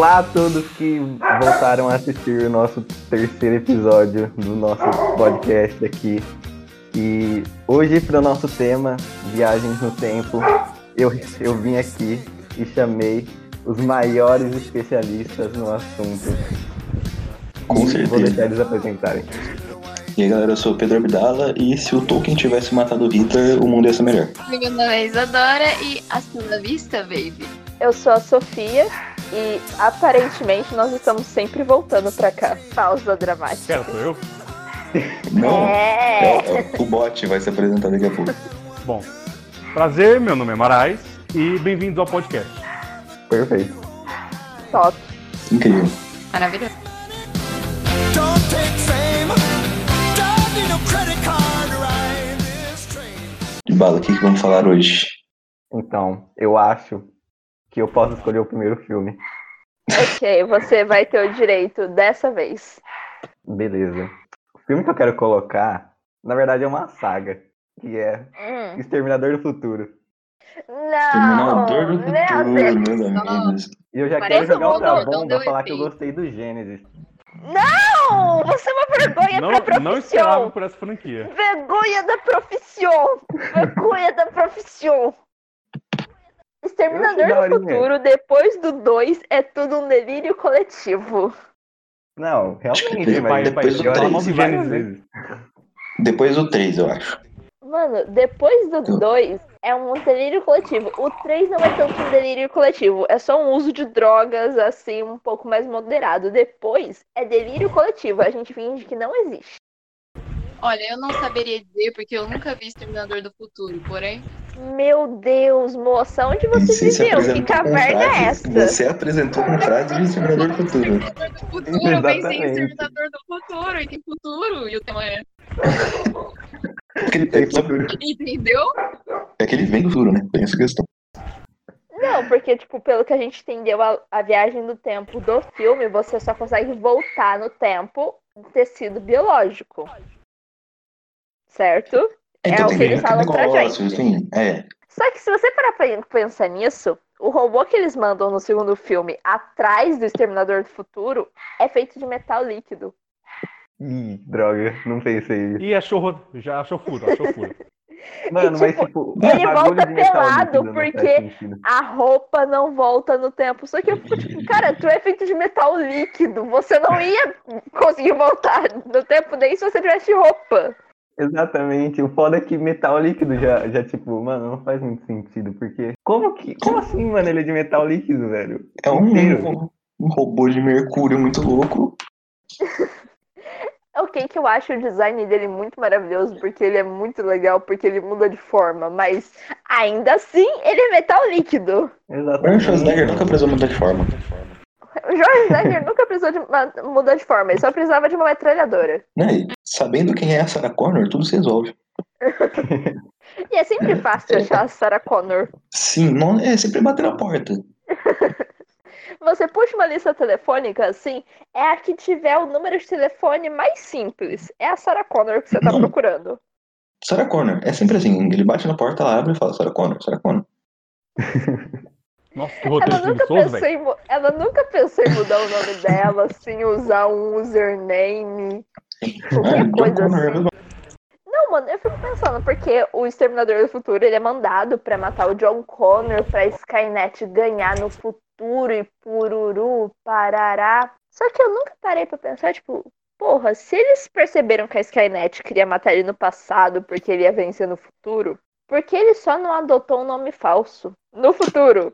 Olá a todos que voltaram a assistir o nosso terceiro episódio do nosso podcast aqui. E hoje, para o nosso tema, Viagens no Tempo, eu, eu vim aqui e chamei os maiores especialistas no assunto. Com E certeza. Vou deixar eles apresentarem. E aí galera, eu sou o Pedro Abdala e se o Tolkien tivesse matado o Hitler, o mundo ia ser melhor. Meu nome é Isadora e hasta la vista, baby. Eu sou a Sofia e aparentemente nós estamos sempre voltando pra cá. Pausa dramática. Pera, sou eu? Não, É. é, o bot vai se apresentar daqui a pouco. Bom, prazer, meu nome é Marais e bem-vindos ao podcast. Perfeito. Top. Incrível. Maravilhoso. De bala, o que, que vamos falar hoje? Então, eu acho que eu posso escolher o primeiro filme. Ok, você vai ter o direito dessa vez. Beleza. O filme que eu quero colocar, na verdade, é uma saga, que é Hum. Exterminador do Futuro. Não! Terminador do Meu futuro, Deus. meus amigos. E eu já Parece quero jogar outra bomba deu falar que eu gostei do Gênesis. Não! Você é uma vergonha Não, pra profissão! não esperava por essa franquia. Vergonha da profissão! Vergonha da profissão! Exterminador do. Futuro, depois do 2, é tudo um delírio coletivo. Não, realmente, mas vai- depois do várias Gênesis, vezes. Depois do 3, eu acho. Mano, depois do Eu- 2 é um delírio coletivo. O 3 não é tanto um delírio coletivo, é só um uso de drogas assim um pouco mais moderado. Depois é delírio coletivo, a gente finge que não existe. Olha, eu não saberia dizer porque eu nunca vi Exterminador do Futuro, porém. Meu Deus, moça, onde você Você se viveu? Que caverna é essa? Você apresentou com frases de Exterminador do Futuro. Exterminador do Futuro, eu pensei em. Exterminador do Futuro, e tem futuro, e o tema é. É. Entendeu? é que ele vem do futuro, né? Tem essa questão. Não, porque, tipo, pelo que a gente entendeu, a, a viagem do tempo do filme, você só consegue voltar no tempo em tecido biológico. Certo? Então É o que eles falam pra negócio, gente. assim, é. Só que se você parar pra pensar nisso, o robô que eles mandam no segundo filme atrás do Exterminador do Futuro é feito de metal líquido. Ih, droga, não pensei isso. E achou, já achou furo, achou furo. Mano, mas tipo, tipo, ele volta pelado líquido porque-. A roupa não volta no tempo. Só que eu fico tipo, cara, tu é feito de metal líquido. Você não ia conseguir voltar no tempo nem se você tivesse roupa. Exatamente. O foda é que metal líquido já, já, tipo, mano, não faz muito sentido. Porque. Como que. Como assim, mano, ele é de metal líquido, velho? É um, Inteiro. um robô de mercúrio muito louco. Ok, que eu acho o design dele muito maravilhoso, porque ele é muito legal, porque ele muda de forma, mas ainda assim ele é metal líquido. O Exatamente. Schwarzenegger nunca precisou mudar de forma. O Schwarzenegger nunca precisou de mudar de forma, ele só precisava de uma metralhadora. E Sabendo quem é a Sarah Connor, tudo se resolve. E é sempre fácil achar a Sarah Connor. Sim, não, é sempre bater na porta. Você puxa uma lista telefônica, assim, é a que tiver o número de telefone mais simples. É a Sarah Connor que você tá Não. procurando. Sarah Connor, é sempre assim. Ele bate na porta, ela abre e fala Sarah Connor, Sarah Connor. Nossa, que Ela roteiro nunca, preguiçoso, pensou em, ela nunca pensou em mudar o nome dela, assim, usar um username. Qualquer coisa assim. Não, mano, eu fico pensando, porque o Exterminador do Futuro, ele é mandado pra matar o John Connor, pra Skynet ganhar no futuro e pururu, parará. Só que eu nunca parei pra pensar, tipo, porra, se eles perceberam que a Skynet queria matar ele no passado porque ele ia vencer no futuro, por que ele só não adotou um nome falso no futuro?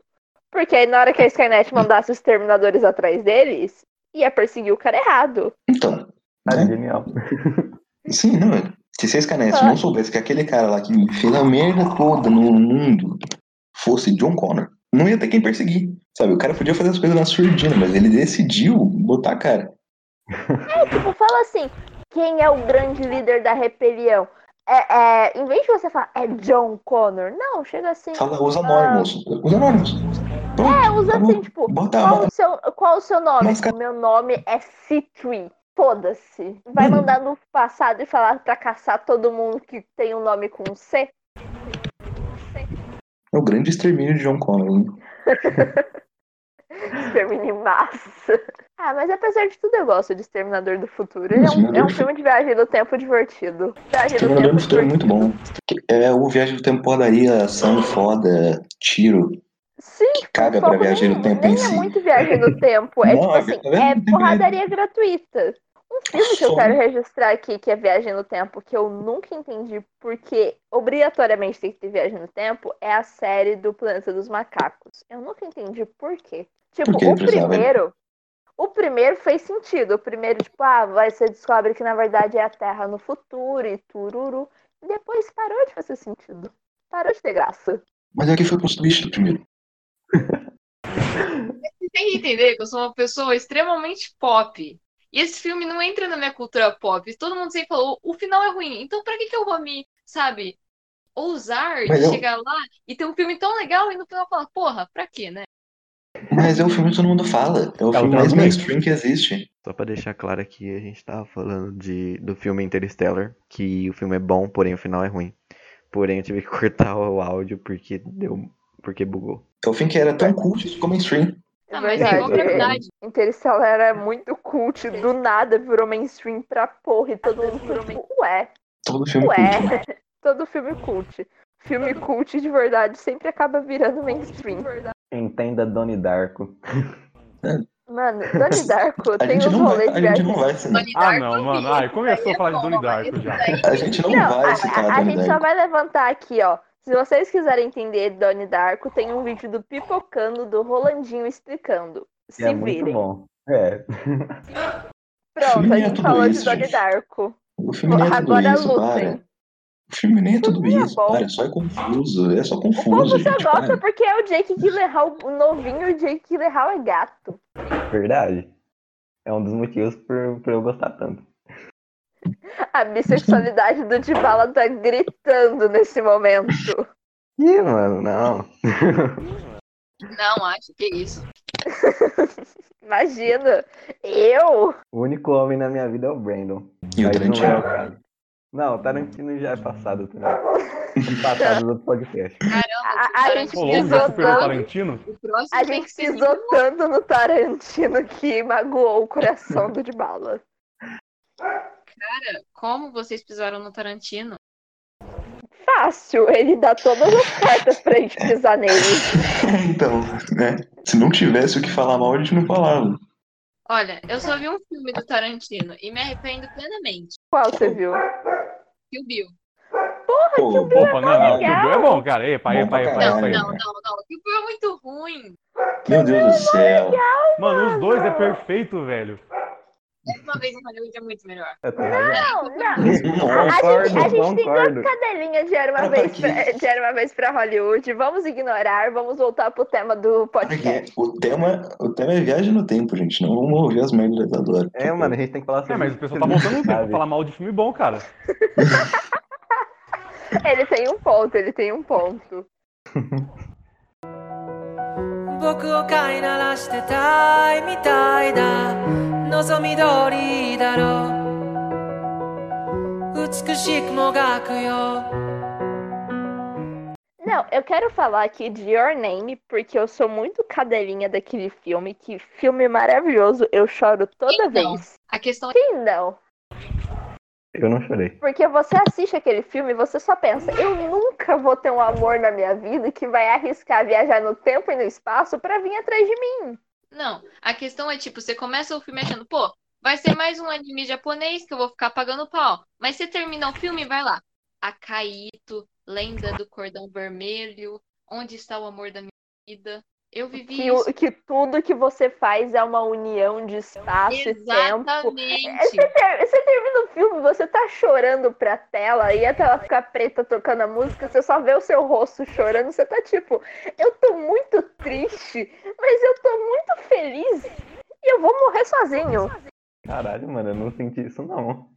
Porque aí na hora que a Skynet mandasse os Exterminadores atrás deles, ia perseguir o cara errado. Então, Tá né? genial. Sim, não. Se vocês canete Ah. não soubesse que aquele cara lá que fez a merda toda no mundo fosse John Connor, não ia ter quem perseguir. Sabe, o cara podia fazer as coisas na surdina, mas ele decidiu botar a cara. Tipo, fala assim, quem é o grande líder da rebelião? É, é, em vez de você falar, é John Connor, não, chega assim. Fala os anônimos. Os anônimos. Pronto. É, usa tá assim, tipo, Bota qual o seu, qual o seu nome? Mas, cara- O meu nome é C3. Foda-se. Vai Hum. mandar no passado e falar pra caçar todo mundo que tem um nome com C? É o grande extermínio de John Connor. termina em massa. Ah, mas apesar de tudo, eu gosto de Exterminador do Futuro. Ele é um, é um filme de viagem do tempo divertido. Viagem do tempo do Futuro é muito bom. É o Viagem do Tempo porradaria, ação foda, tiro. Sim, caga pra viagem no tempo nem em é si. muito viagem no tempo. É Não, tipo é assim, é tempo porradaria gratuita. Um filme que eu quero registrar aqui, que é Viagem no Tempo, que eu nunca entendi porque obrigatoriamente tem que ter viagem no tempo, é a série do Planeta dos Macacos. Eu nunca entendi por quê. Tipo, que o primeiro. O primeiro fez sentido. O primeiro, tipo, ah, vai, você descobre que na verdade é a Terra no futuro e tururu. E depois parou de fazer sentido. Parou de ter graça. Mas aqui foi construído do primeiro. Você tem que entender que eu sou uma pessoa extremamente pop. E esse filme não entra na minha cultura pop. Todo mundo sempre falou, o final é ruim. Então pra que que eu vou me, sabe, ousar Mas de eu- chegar lá e ter um filme tão legal e no final falar, porra, pra quê, né? Mas é o filme que todo mundo fala. É o É o filme mais mainstream que existe. Só pra deixar claro aqui, a gente tava falando de, do filme Interstellar, que o filme é bom, porém o final é ruim. Porém eu tive que cortar o áudio porque deu. porque bugou. É o filme que era tão cult ficou mainstream. Ah, mas é igual Verdade. Interstellar era muito cult, do nada virou mainstream pra porra e todo mundo ficou tipo, ué, Todo filme ué, cult. todo filme cult. Filme cult de verdade sempre acaba virando mainstream. Entenda Donnie Darko. Mano, Donnie Darko A tem gente uns não vai, a de gente não vai. Donnie Ah, não, eu mano. Ai, começou a falar de é bom, Darko já. daí- A gente não, Não, vai a, citar a- a Donnie gente só vai levantar aqui, ó. Se vocês quiserem entender Donnie Darko, tem um vídeo do Pipocando do Rolandinho explicando. Se é muito virem. bom. É. Pronto, filme a é gente falou de isso, Donnie gente. Darko. O filme é tudo Agora isso, lutem. para. O filme nem é tudo filme é isso, bom. para. Só é confuso. É só O povo confuso, só gente. gosta Para. porque é o Jake Gyllenhaal o novinho e o Jake Gyllenhaal é gato. Verdade. É um dos motivos por, por eu gostar tanto. A bissexualidade do Dibala tá gritando nesse momento. Ih, mano, não. Não, acho que isso. Imagina, eu? O único homem na minha vida é o Brandon. E o não é o Tarantino? Não, o Tarantino já é passado também. passado do podcast. Caramba, A- a gente pisou superou o tanto. Tarantino? o próximo A gente pisou tanto no Tarantino que magoou o coração do Dibala. Cara, como vocês pisaram no Tarantino? Fácil, ele dá todas as cartas pra gente pisar nele. então, né? Se não tivesse o que falar mal, a gente não falava. Olha, eu só vi um filme do Tarantino e me arrependo plenamente. Qual você viu? Kill Bill. Pô, Opa, não, não. legal. Kill Bill é bom, cara. Epa, Bom epa, epa, caralho. epa, Não, epa. não, não. Kill Bill é muito ruim. meu Deus do céu. Mano, os dois é perfeito, velho. Uma vez em Hollywood é muito melhor. Tenho razão. Não, não. A gente, a gente tem duas cadelinhas de era, uma vez pra, de era uma vez pra Hollywood. Vamos ignorar, vamos voltar pro tema do porque podcast. o tema, o tema é viagem no tempo, gente. Não vamos ouvir as merdas da Dora. É, mano, a gente tem que falar sobre É, mas o pessoal tá voltando no tempo pra falar mal de filme bom, cara. Ele tem um ponto, ele tem um ponto. 僕を飼いならしてたいみたいだ望み通りだろう美しくもがくよ Não, eu quero falar aqui de Your Name, porque eu sou muito cadelinha daquele filme, que filme maravilhoso, eu choro toda Quem vez. Não? A questão é Quem não? Eu não chorei. Porque você assiste aquele filme e você só pensa, eu nunca vou ter um amor na minha vida que vai arriscar viajar no tempo e no espaço pra vir atrás de mim. Não, a questão é tipo, você começa o filme achando, pô, vai ser mais um anime japonês que eu vou ficar pagando pau. Mas você termina o filme e vai lá. Akaito, Lenda do Cordão Vermelho, Onde está o amor da minha vida? Eu vivi Que, isso. que tudo que você faz é uma união de espaço e tempo. Exatamente. Você, ter- você termina o filme, você tá chorando pra tela e a tela fica preta tocando a música, você só vê o seu rosto chorando, você tá tipo, eu tô muito triste, mas eu tô muito feliz e eu vou morrer sozinho. Caralho, mano, eu não senti isso não.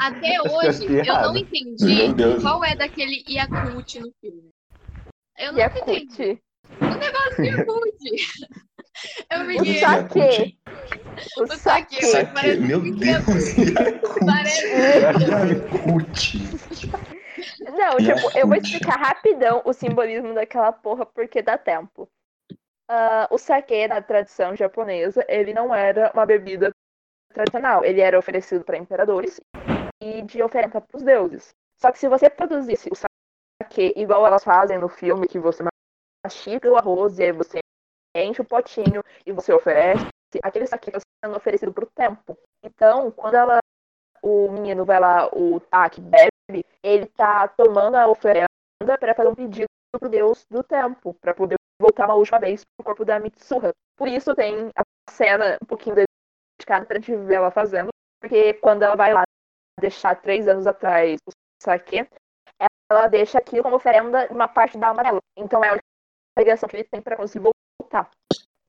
Até eu hoje, achei eu não entendi qual é daquele Yakult no filme. Eu nunca entendi. O negócio de Yakult. Eu o peguei. saque, o O saque. Parece meu Deus. Parece. Não, tipo, eu vou explicar rapidão o simbolismo daquela porra porque dá tempo. Ah, o sake na tradição japonesa, ele não era uma bebida tradicional. Ele era oferecido para imperadores e de oferta para os deuses. Só que se você produzisse o sake igual elas fazem no filme, que você mastiga o arroz e aí você enche o potinho e você oferece, aquele sake está sendo oferecido para o tempo. Então, quando ela, o menino vai lá, o Taki bebe, ele tá tomando a oferenda para fazer um pedido pro deus do tempo, para poder voltar uma última vez pro corpo da Mitsuha. Por isso tem a cena um pouquinho dedicada pra gente ver ela fazendo, porque quando ela vai lá deixar três anos atrás o sake, ela deixa aquilo como oferenda uma parte da alma dela. Então é a ligação que ele tem para conseguir voltar.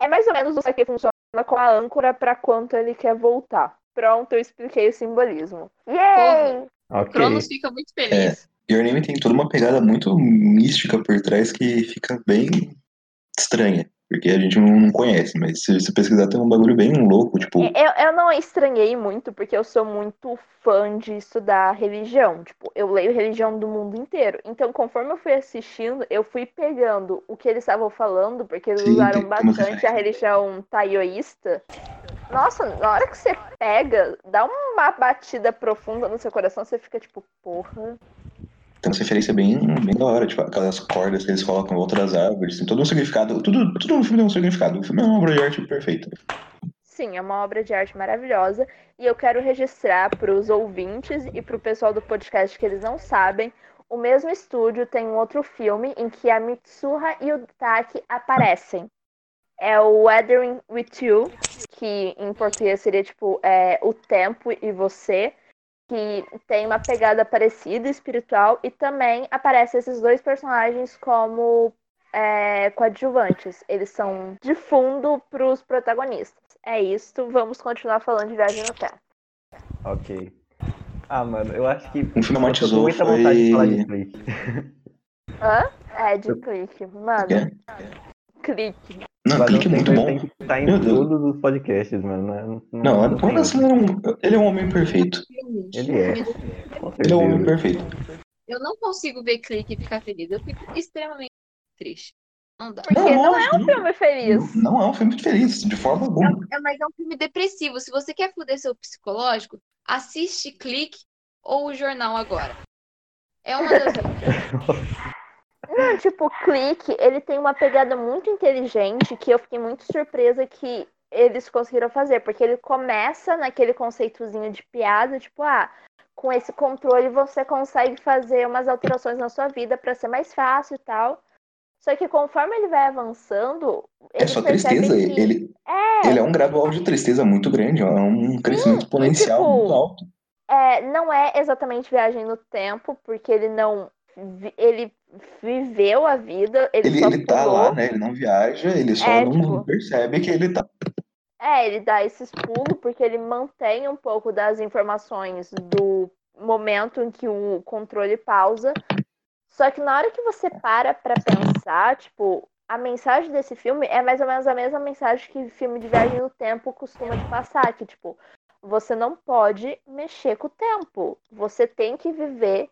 É mais ou menos o sake funciona com a âncora para quanto ele quer voltar. Pronto, eu expliquei o simbolismo. Yay! Ok. Cronos fica muito feliz. E o anime tem toda uma pegada muito mística por trás que fica bem estranha. Porque a gente não conhece, mas se você pesquisar tem um bagulho bem louco, tipo. Eu, eu não estranhei muito, porque eu sou muito fã de estudar religião. Tipo, eu leio religião do mundo inteiro. Então, conforme eu fui assistindo, eu fui pegando o que eles estavam falando, porque eles Sim, usaram bastante a religião taoísta. Nossa, na hora que você pega, dá uma batida profunda no seu coração, você fica tipo, porra. Tem uma referência bem, bem da hora, tipo, aquelas cordas que eles colocam em volta das árvores, tem todo um significado. Tudo, tudo no filme tem um significado. O filme é uma obra de arte perfeita. Sim, é uma obra de arte maravilhosa e eu quero registrar para os ouvintes e para o pessoal do podcast que eles não sabem. O mesmo estúdio tem um outro filme em que a Mitsuha e o Taki aparecem. É o Weathering with You, que em português seria tipo é, O Tempo e Você, que tem uma pegada parecida, espiritual, e também aparecem esses dois personagens como é, coadjuvantes. Eles são de fundo para os protagonistas. É isso, vamos continuar falando de Viagem no Tempo. Ok. Ah, mano, eu acho que. Um filme eu tô muita vontade de falar de. Clique. Hã? É, de clique. Mano, É. clique. Não, Adam clique é muito bom. Tem que estar em Meu Deus. todos os podcasts, mano. Não, Não, não o tem Adam Sandler é um, ele é um homem perfeito. Ele é. Ele é um homem perfeito. Eu não consigo ver clique e ficar feliz. Eu fico extremamente triste. Não dá. Porque não, é lógico, um filme feliz. Não, não é um filme feliz, de forma alguma. É, mas é um filme depressivo. Se você quer foder seu psicológico, assiste Clique ou o Jornal Agora. É uma das Não, tipo, clique, ele tem uma pegada muito inteligente que eu fiquei muito surpresa que eles conseguiram fazer, porque ele começa naquele conceitozinho de piada, tipo, ah, com esse controle você consegue fazer umas alterações na sua vida para ser mais fácil e tal. Só que conforme ele vai avançando, É ele só percebe tristeza. que Ele, é, ele é um gradual de tristeza muito grande, é um crescimento exponencial tipo, muito alto. É, não é exatamente viagem no tempo, porque ele não. Ele viveu a vida, ele, Ele, só ele tá lá, né? Ele não viaja, ele só É, não tipo- percebe que ele tá. É, ele dá esses pulos porque ele mantém um pouco das informações do momento em que o controle pausa. Só que na hora que você para pra pensar, tipo, a mensagem desse filme é mais ou menos a mesma mensagem que filme de viagem no tempo costuma te passar, que tipo, você não pode mexer com o tempo. Você tem que viver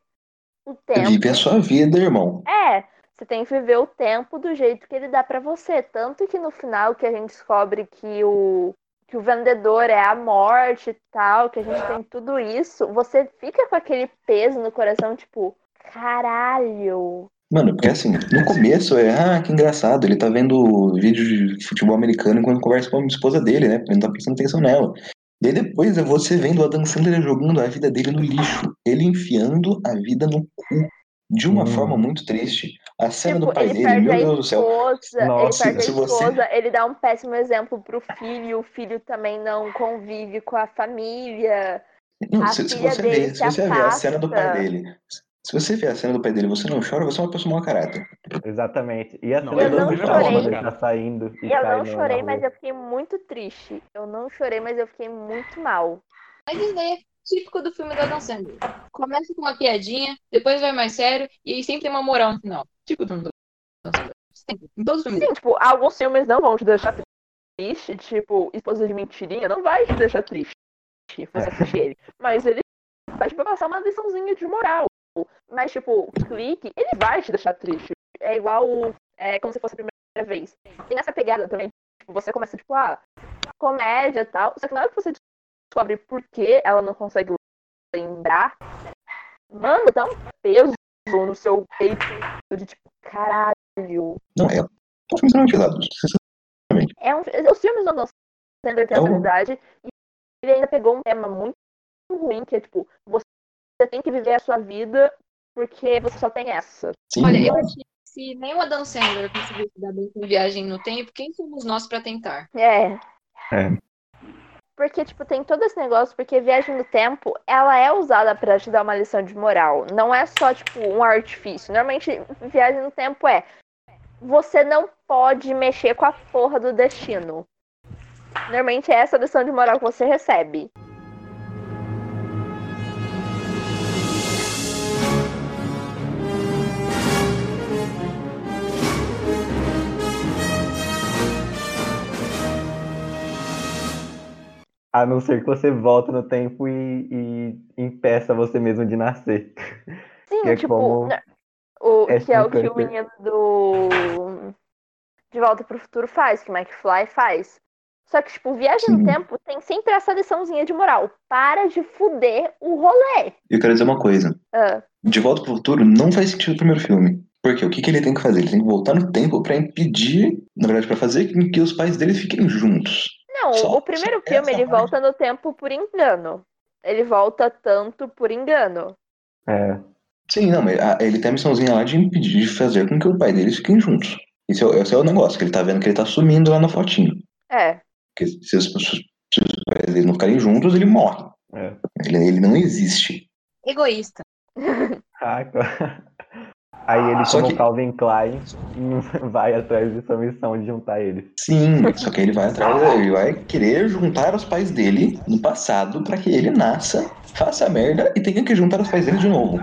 o tempo. Vive a sua vida, irmão. É, você tem que viver o tempo do jeito que ele dá pra você. Tanto que no final que a gente descobre que o, que o vendedor é a morte e tal, que a gente tem tudo isso, você fica com aquele peso no coração, tipo, caralho. Mano, porque assim, no começo é, ah, que engraçado, ele tá vendo vídeo de futebol americano enquanto conversa com a esposa dele, né? Ele não tá prestando atenção nela. E aí depois é você vendo o Adam Sandler jogando a vida dele no lixo. Ele enfiando a vida no cu. De uma Hum. forma muito triste. A cena tipo, do pai ele dele, meu a Deus do céu. esposa, Nossa, ele perde a se você- esposa, ele dá um péssimo exemplo pro filho, o filho também não convive com a família. Não, a se, se você dele vê, se se você vê a cena do pai dele, se você vê a cena do pai dele e você não chora, você é uma pessoa mau caráter. Exatamente. E a Não, cena eu do chorei. ele tá saindo e Eu não chorei, mas eu fiquei muito triste. Eu não chorei, mas eu fiquei muito mal. Mas isso daí é típico do filme da Adam Sandler. Começa com uma piadinha, depois vai mais sério, e aí sempre tem uma moral no final. Tipo do filme da Adam Sandler. Sempre. Em todos os filmes Sim, tipo, alguns filmes não vão te deixar triste, tipo, Esposa de Mentirinha não vai te deixar triste você ele. Mas ele vai te passar uma liçãozinha de moral. Mas, tipo, clique, ele vai te deixar triste. É igual, é como se fosse a primeira vez. E nessa pegada também, tipo, você começa, tipo, ah, comédia e tal. Só que na hora que você descobre por que ela não consegue lembrar, mano, dá um peso no seu peito de tipo, caralho. Não, é um filme extremamente pesado. É um, os filmes do Adam Sandler têm É essa um- habilidade e ele ainda pegou um tema muito ruim, que é tipo, você tem que viver a sua vida porque você só tem essa. Sim, Olha, eu acho que se nem o Adam Sandler conseguiu se dar bem com viagem no tempo, quem somos nós pra tentar? É. É. Porque, tipo, tem todo esse negócio, porque viagem no tempo, ela é usada pra te dar uma lição de moral. Não é só, tipo, um artifício. Normalmente, viagem no tempo é você não pode mexer com a porra do destino. Normalmente é essa a lição de moral que você recebe. A não ser que você volta no tempo e, e impeça você mesmo de nascer. Sim, Que é tipo, como né, o, Ashton que é o que o menino do De Volta pro Futuro faz, que o McFly faz. Só que, tipo, Viagem no. Tempo tem sempre essa liçãozinha de moral. Para de fuder o rolê. Eu quero dizer uma coisa. Ah, De Volta pro Futuro não faz sentido o primeiro filme. Porque o que, que ele tem que fazer? Ele tem que voltar no tempo pra impedir, na verdade, pra fazer com que os pais dele fiquem juntos. Não, Só- o primeiro filme ele parte. volta no tempo por engano. Ele volta tanto por engano. É. Sim, não, mas a- ele tem a missãozinha lá de impedir de fazer com que o pai deles fiquem juntos. Esse é, o- esse é o negócio, que ele tá vendo que ele tá sumindo lá na fotinho. É. Porque se os, se os pais dele não ficarem juntos, ele morre. É. Ele, ele não existe. Egoísta. Caraca. Aí ele, Só como que- Calvin Klein, vai atrás dessa missão de juntar eles. Sim, só que ele vai atrás, ele vai querer juntar os pais dele no passado pra que ele nasça, faça a merda e tenha que juntar os pais dele de novo.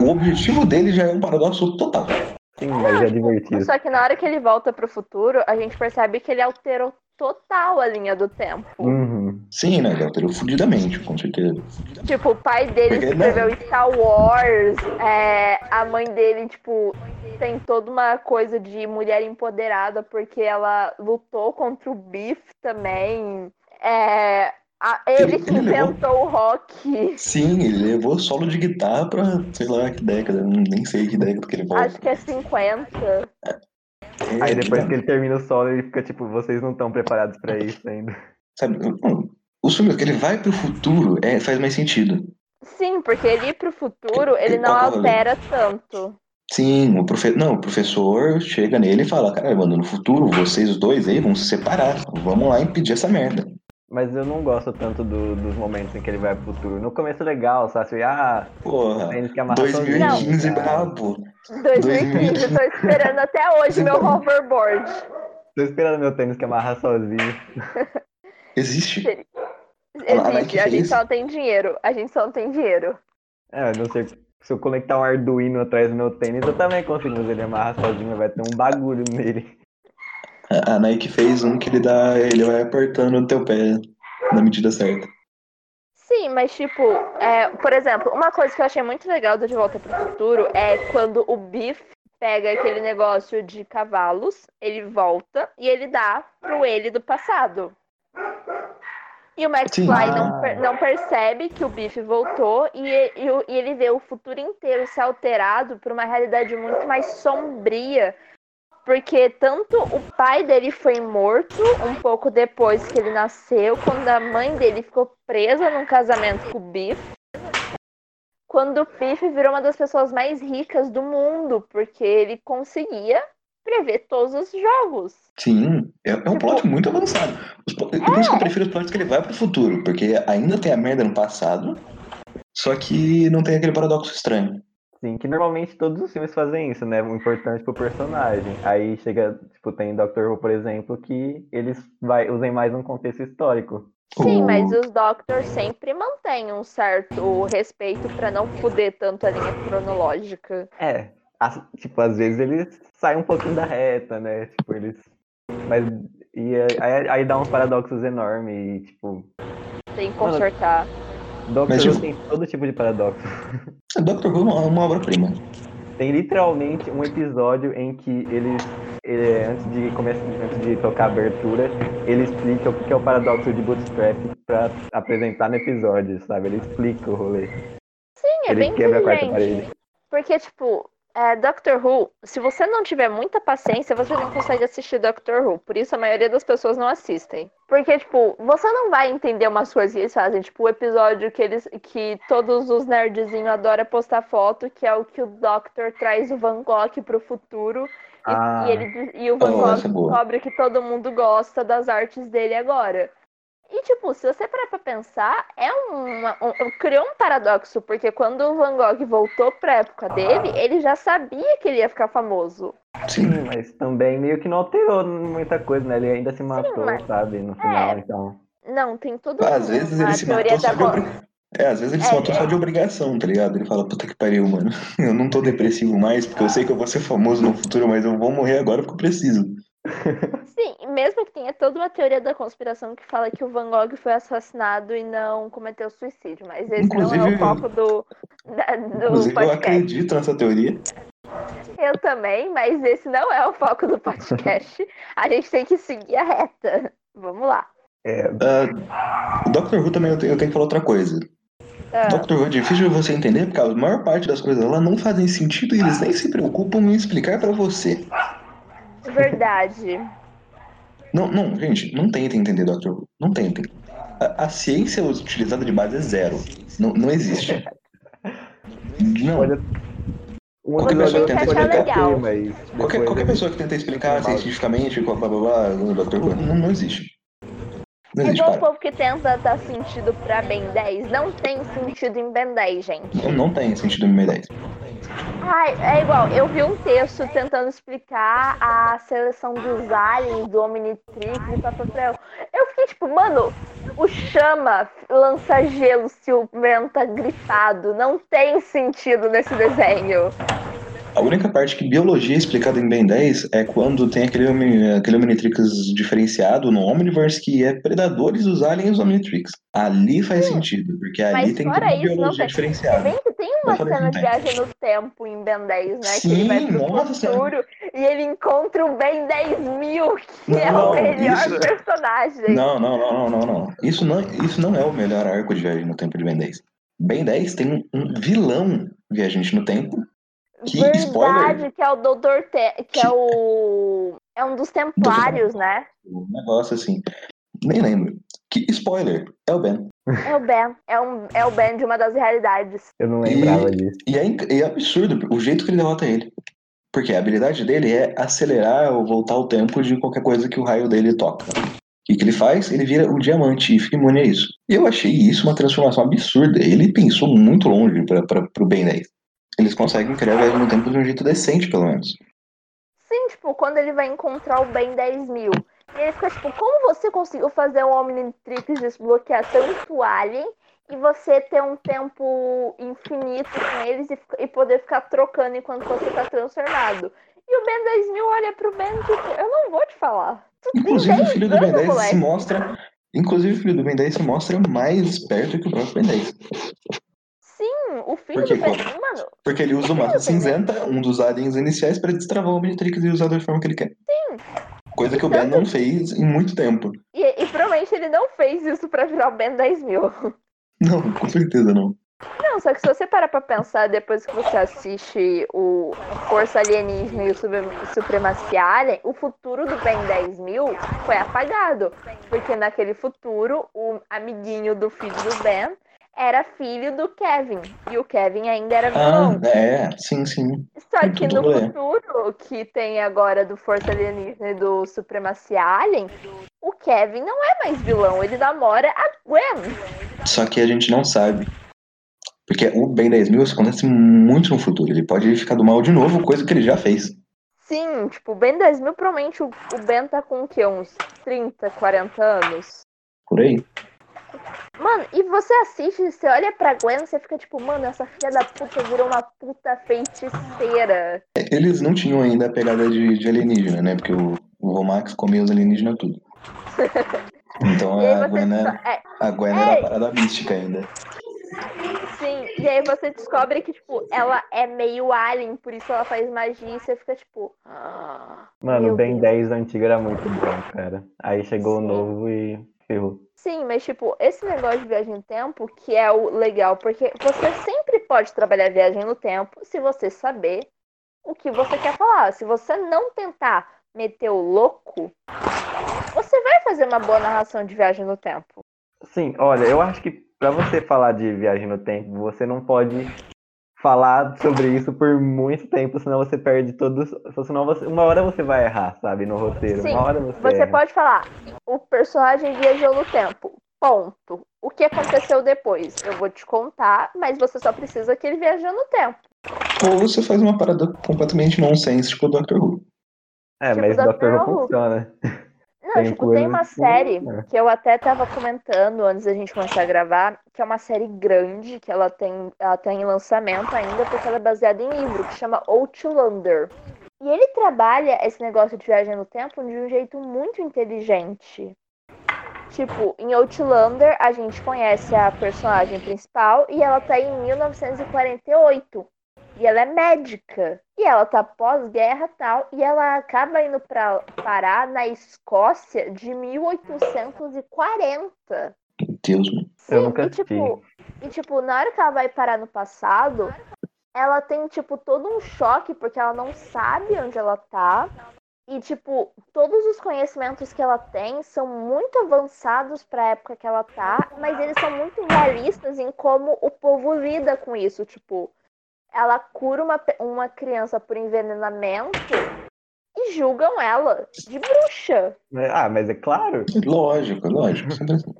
O objetivo dele já é um paradoxo total. Sim, mas é divertido. Só que na hora que ele volta pro futuro, a gente percebe que ele alterou total a linha do tempo. Uhum. Sim, né? Alterou fudidamente, com certeza. Tipo, o pai dele Porque, escreveu Star Wars, é, a mãe dele, tipo, tem toda uma coisa de mulher empoderada porque ela lutou contra o Biff também. É, a- ele Ele- que ele levou- inventou o rock. Sim, ele levou solo de guitarra pra sei lá que década, nem sei que década que ele volta. Acho que é 50. É, Aí depois tipo, que ele termina o solo, ele fica tipo, vocês não estão preparados pra isso ainda. Sabe, não, os filmes que ele vai pro futuro é, faz mais sentido. Sim, porque ele ir pro futuro, ele Ele não tá altera tanto. Sim, o, profe... não, o professor chega nele e fala, cara, mano, no futuro vocês dois aí vão se separar. Vamos lá impedir essa merda. Mas eu não gosto tanto do- dos momentos em que ele vai pro futuro. No começo é legal, sabe? Assim, ah, Porra, tênis que amarra 2015 sozinho, cara. brabo. 2015, tô esperando até hoje meu hoverboard. Tô esperando meu tênis que amarra sozinho. Existe. A Existe, a gente só tem dinheiro. A gente só não tem dinheiro. É, não sei, se eu conectar um Arduino atrás do meu tênis, eu também consigo fazer ele amarrar sozinho, vai ter um bagulho nele. A, Nike fez um que ele dá. Ele vai apertando o teu pé na medida certa. Sim, mas tipo, é, por exemplo, uma coisa que eu achei muito legal do De Volta pro Futuro é quando o Biff pega aquele negócio de cavalos, ele volta e ele dá pro ele do passado. E o McFly não, Ah. per- não percebe que o Biff voltou e, e- e o- ele vê o futuro inteiro ser alterado por uma realidade muito mais sombria. Porque tanto o pai dele foi morto um pouco depois que ele nasceu, quando a mãe dele ficou presa num casamento com o Biff, quando o Biff virou uma das pessoas mais ricas do mundo, porque ele conseguia prever todos os jogos. Sim, é, é um Tipo- plot muito avançado. Os é Por isso que eu prefiro os plots que ele vai pro futuro, porque ainda tem a merda no passado, só que não tem aquele paradoxo estranho. Sim, que normalmente todos os filmes fazem isso, né? O importante pro personagem. Aí chega, tipo, tem Doctor Who, por exemplo, que eles vai, usem mais um contexto histórico. Sim, mas os Doctors sempre mantêm um certo respeito pra não fuder tanto a linha cronológica. É, as- tipo, às vezes eles saem um pouquinho da reta, né? Tipo, eles. Mas. E aí, aí dá uns paradoxos enormes e, tipo. Tem que consertar. Doctor Mas, Who tipo- tem todo tipo de paradoxo. Doctor Who é uma, uma obra-prima. Tem literalmente um episódio em que eles, ele- antes de começar, antes de tocar a abertura, ele explica o que é o paradoxo de Bootstrap pra apresentar no episódio, sabe? Ele explica o rolê. Sim, é ele bem quebra a quarta parede. Porque, tipo, é, Doctor Who, se você não tiver muita paciência, você não consegue assistir Doctor Who. Por isso a maioria das pessoas não assistem. Porque, tipo, você não vai entender umas coisas que eles fazem. Tipo, o episódio que eles. que todos os nerdzinhos adoram postar foto, que é o que o Doctor traz o Van Gogh pro futuro. E, Ah. e ele, e o Van Gogh é descobre que todo mundo gosta das artes dele agora. E, tipo, se você parar pra pensar, é uma, um, criou um paradoxo, porque quando o Van Gogh voltou pra época dele, ele já sabia que ele ia ficar famoso. Sim. Sim, mas também meio que não alterou muita coisa, né? Ele ainda se matou, mas- sabe? No final, É. então. Não, tem tudo Às vezes ele a se matou só de obrigação. É, às vezes ele se É, matou só de obrigação, tá ligado? Ele fala, puta que pariu, mano. Eu não tô depressivo mais, porque eu sei que eu vou ser famoso no futuro, mas eu vou morrer agora porque eu preciso. Sim, mesmo que tenha toda uma teoria da conspiração que fala que o Van Gogh foi assassinado e não cometeu suicídio, mas esse não é Inclusive- o foco do, da- do Inclusive, eu podcast. acredito nessa teoria. Eu também, mas esse não é o foco do podcast. A gente tem que seguir a reta. Vamos lá. É, o Doctor Who também eu tenho, eu tenho que falar outra coisa. Ah, Doctor Who é difícil de você entender, porque a maior parte das coisas lá não fazem sentido e eles nem se preocupam em explicar pra você. verdade. Não, não, gente, não tentem entender Doctor Who. Não tentem. A, a ciência utilizada de base é zero. Não, não existe. Não. olha. Qualquer pessoa que tenta explicar. mas Qualquer, qualquer pessoa que tenta explicar cientificamente blá, blá, blá, blá, o Dr. Who, não, não existe. Não existe, igual o povo que tenta dar sentido pra Ben 10. Não tem sentido em Ben 10, gente. Não, não tem sentido em 10. Ai, é igual, eu vi um texto tentando explicar a seleção dos aliens, do Omnitrix e papapel. Eu fiquei tipo, mano, o chama lança gelo se o Ben tá gripado. Não tem sentido nesse desenho. A única parte que biologia é explicada em Ben 10 é quando tem aquele, aquele Omnitrix diferenciado no Omniverse que é predadores dos aliens Omnitrix. Ali faz sentido, porque ali tem fora a isso, não biologia diferenciada. bem que tem uma fora isso, cena não de tem. viagem no tempo em Ben 10, né? que ele vai Sim, pro nossa futuro e ele encontra o Ben 10 mil, que é Não, o melhor isso- personagem. Não, não, não, não, não, não. Isso não, isso não é o melhor arco de viagem no tempo de Ben 10. Ben 10 tem um vilão viajante no tempo. Que Verdade, spoiler. que é o Doutor Te... que é o. É um dos templários, né? Um negócio assim. Nem lembro. Que spoiler, é o Ben. É o Ben. É, um, é o Ben de uma das realidades. Eu não lembrava disso. E é, inc- e é absurdo o jeito que ele derrota ele. Porque a habilidade dele é acelerar ou voltar o tempo de qualquer coisa que o raio dele toca. O que, que ele faz? Ele vira um diamante e fica imune a isso. E eu achei isso uma transformação absurda. Ele pensou muito longe para o Ben 10. Eles conseguem criar a viagem no tempo de um jeito decente, pelo menos. Sim, tipo, quando ele vai encontrar o Ben 10 mil. E ele fica tipo, como você conseguiu fazer o Omnitrix desbloquear tanto alien e você ter um tempo infinito com eles e, e poder ficar trocando enquanto você tá transformado? E o Ben 10 mil olha pro Ben e tipo, eu não vou te falar. Tu Inclusive, o 10 filho do Ben anos, 10 se moleque. mostra. Inclusive, o filho do Ben 10 se mostra mais esperto que o próprio Ben 10. O filho Por quê, do pô? Mano, Porque ele usa o massa cinzenta, um dos aliens iniciais, para destravar o Omnitrix e usar da forma que ele quer. Sim. Coisa que o Ben não fez em muito tempo. e, e provavelmente ele não fez isso pra virar o Ben 10 mil. Não, com certeza não. Não, só que se você parar pra pensar depois que você assiste o Força Alienígena e o Suprem- Supremacia Alien, o futuro do Ben 10 mil foi apagado. Porque naquele futuro, o amiguinho do filho do Ben era filho do Kevin. E o Kevin ainda era vilão. Ah, é, sim, sim. Só que no futuro que tem agora do Força Alienígena e do Supremacia Alien, o Kevin não é mais vilão, ele namora a Gwen. Só que a gente não sabe. Porque o Ben 10 mil acontece muito no futuro. Ele pode ficar do mal de novo, coisa que ele já fez. Sim, tipo, o Ben 10 mil, provavelmente o, o Ben tá com o quê? Uns 30, 40 anos? Por aí. Mano, e você assiste, você olha pra Gwen, você fica tipo, mano, essa filha da puta virou uma puta feiticeira. Eles não tinham ainda a pegada de, de alienígena, né? Porque o, o Vomax comia os alienígenas tudo. Então a Gwen, só- é, é, a Gwen É. era a parada mística ainda. Sim, e aí você descobre que, tipo, ela é meio alien, por isso ela faz magia e você fica, tipo. "Ah, Mano, o Ben Deus." 10 antigo era muito bom, cara. Aí chegou o Sim. novo e ferrou. Sim, mas tipo, esse negócio de viagem no tempo que é o legal, porque você sempre pode trabalhar viagem no tempo se você saber o que você quer falar. Se você não tentar meter o louco, você vai fazer uma boa narração de viagem no tempo. Sim, olha, eu acho que pra você falar de viagem no tempo, você não pode falar sobre isso por muito tempo, senão você perde todos. Senão você, uma hora você vai errar, sabe, no roteiro. Sim, uma hora você, Você erra. pode falar, o personagem viajou no tempo. Ponto. O que aconteceu depois? Eu vou te contar, mas você só precisa que ele viajou no tempo. Ou você faz uma parada completamente nonsense, tipo o Doctor Who. É, tipo mas da Doctor Who Who. funciona. Não, Tem tipo, tem uma que- série é. que eu até tava comentando antes da gente começar a gravar, que é uma série grande, que ela tem, ela tem em lançamento ainda, porque ela é baseada em livro, que chama Outlander. E ele trabalha esse negócio de viagem no tempo de um jeito muito inteligente. Tipo, em Outlander, a gente conhece a personagem principal e ela tá em 1948. E ela é médica. E ela tá pós-guerra e tal. E ela acaba indo pra parar na Escócia de 1840. Meu Deus, mano. Sim, Eu nunca e tipo, e tipo, na hora que ela vai parar no passado, ela tem, tipo, todo um choque, porque ela não sabe onde ela tá. E, tipo, todos os conhecimentos que ela tem são muito avançados pra época que ela tá, mas eles são muito realistas em como o povo lida com isso. Tipo, ela cura uma, uma criança por envenenamento e julgam ela de bruxa. Ah, mas é claro. Lógico, lógico.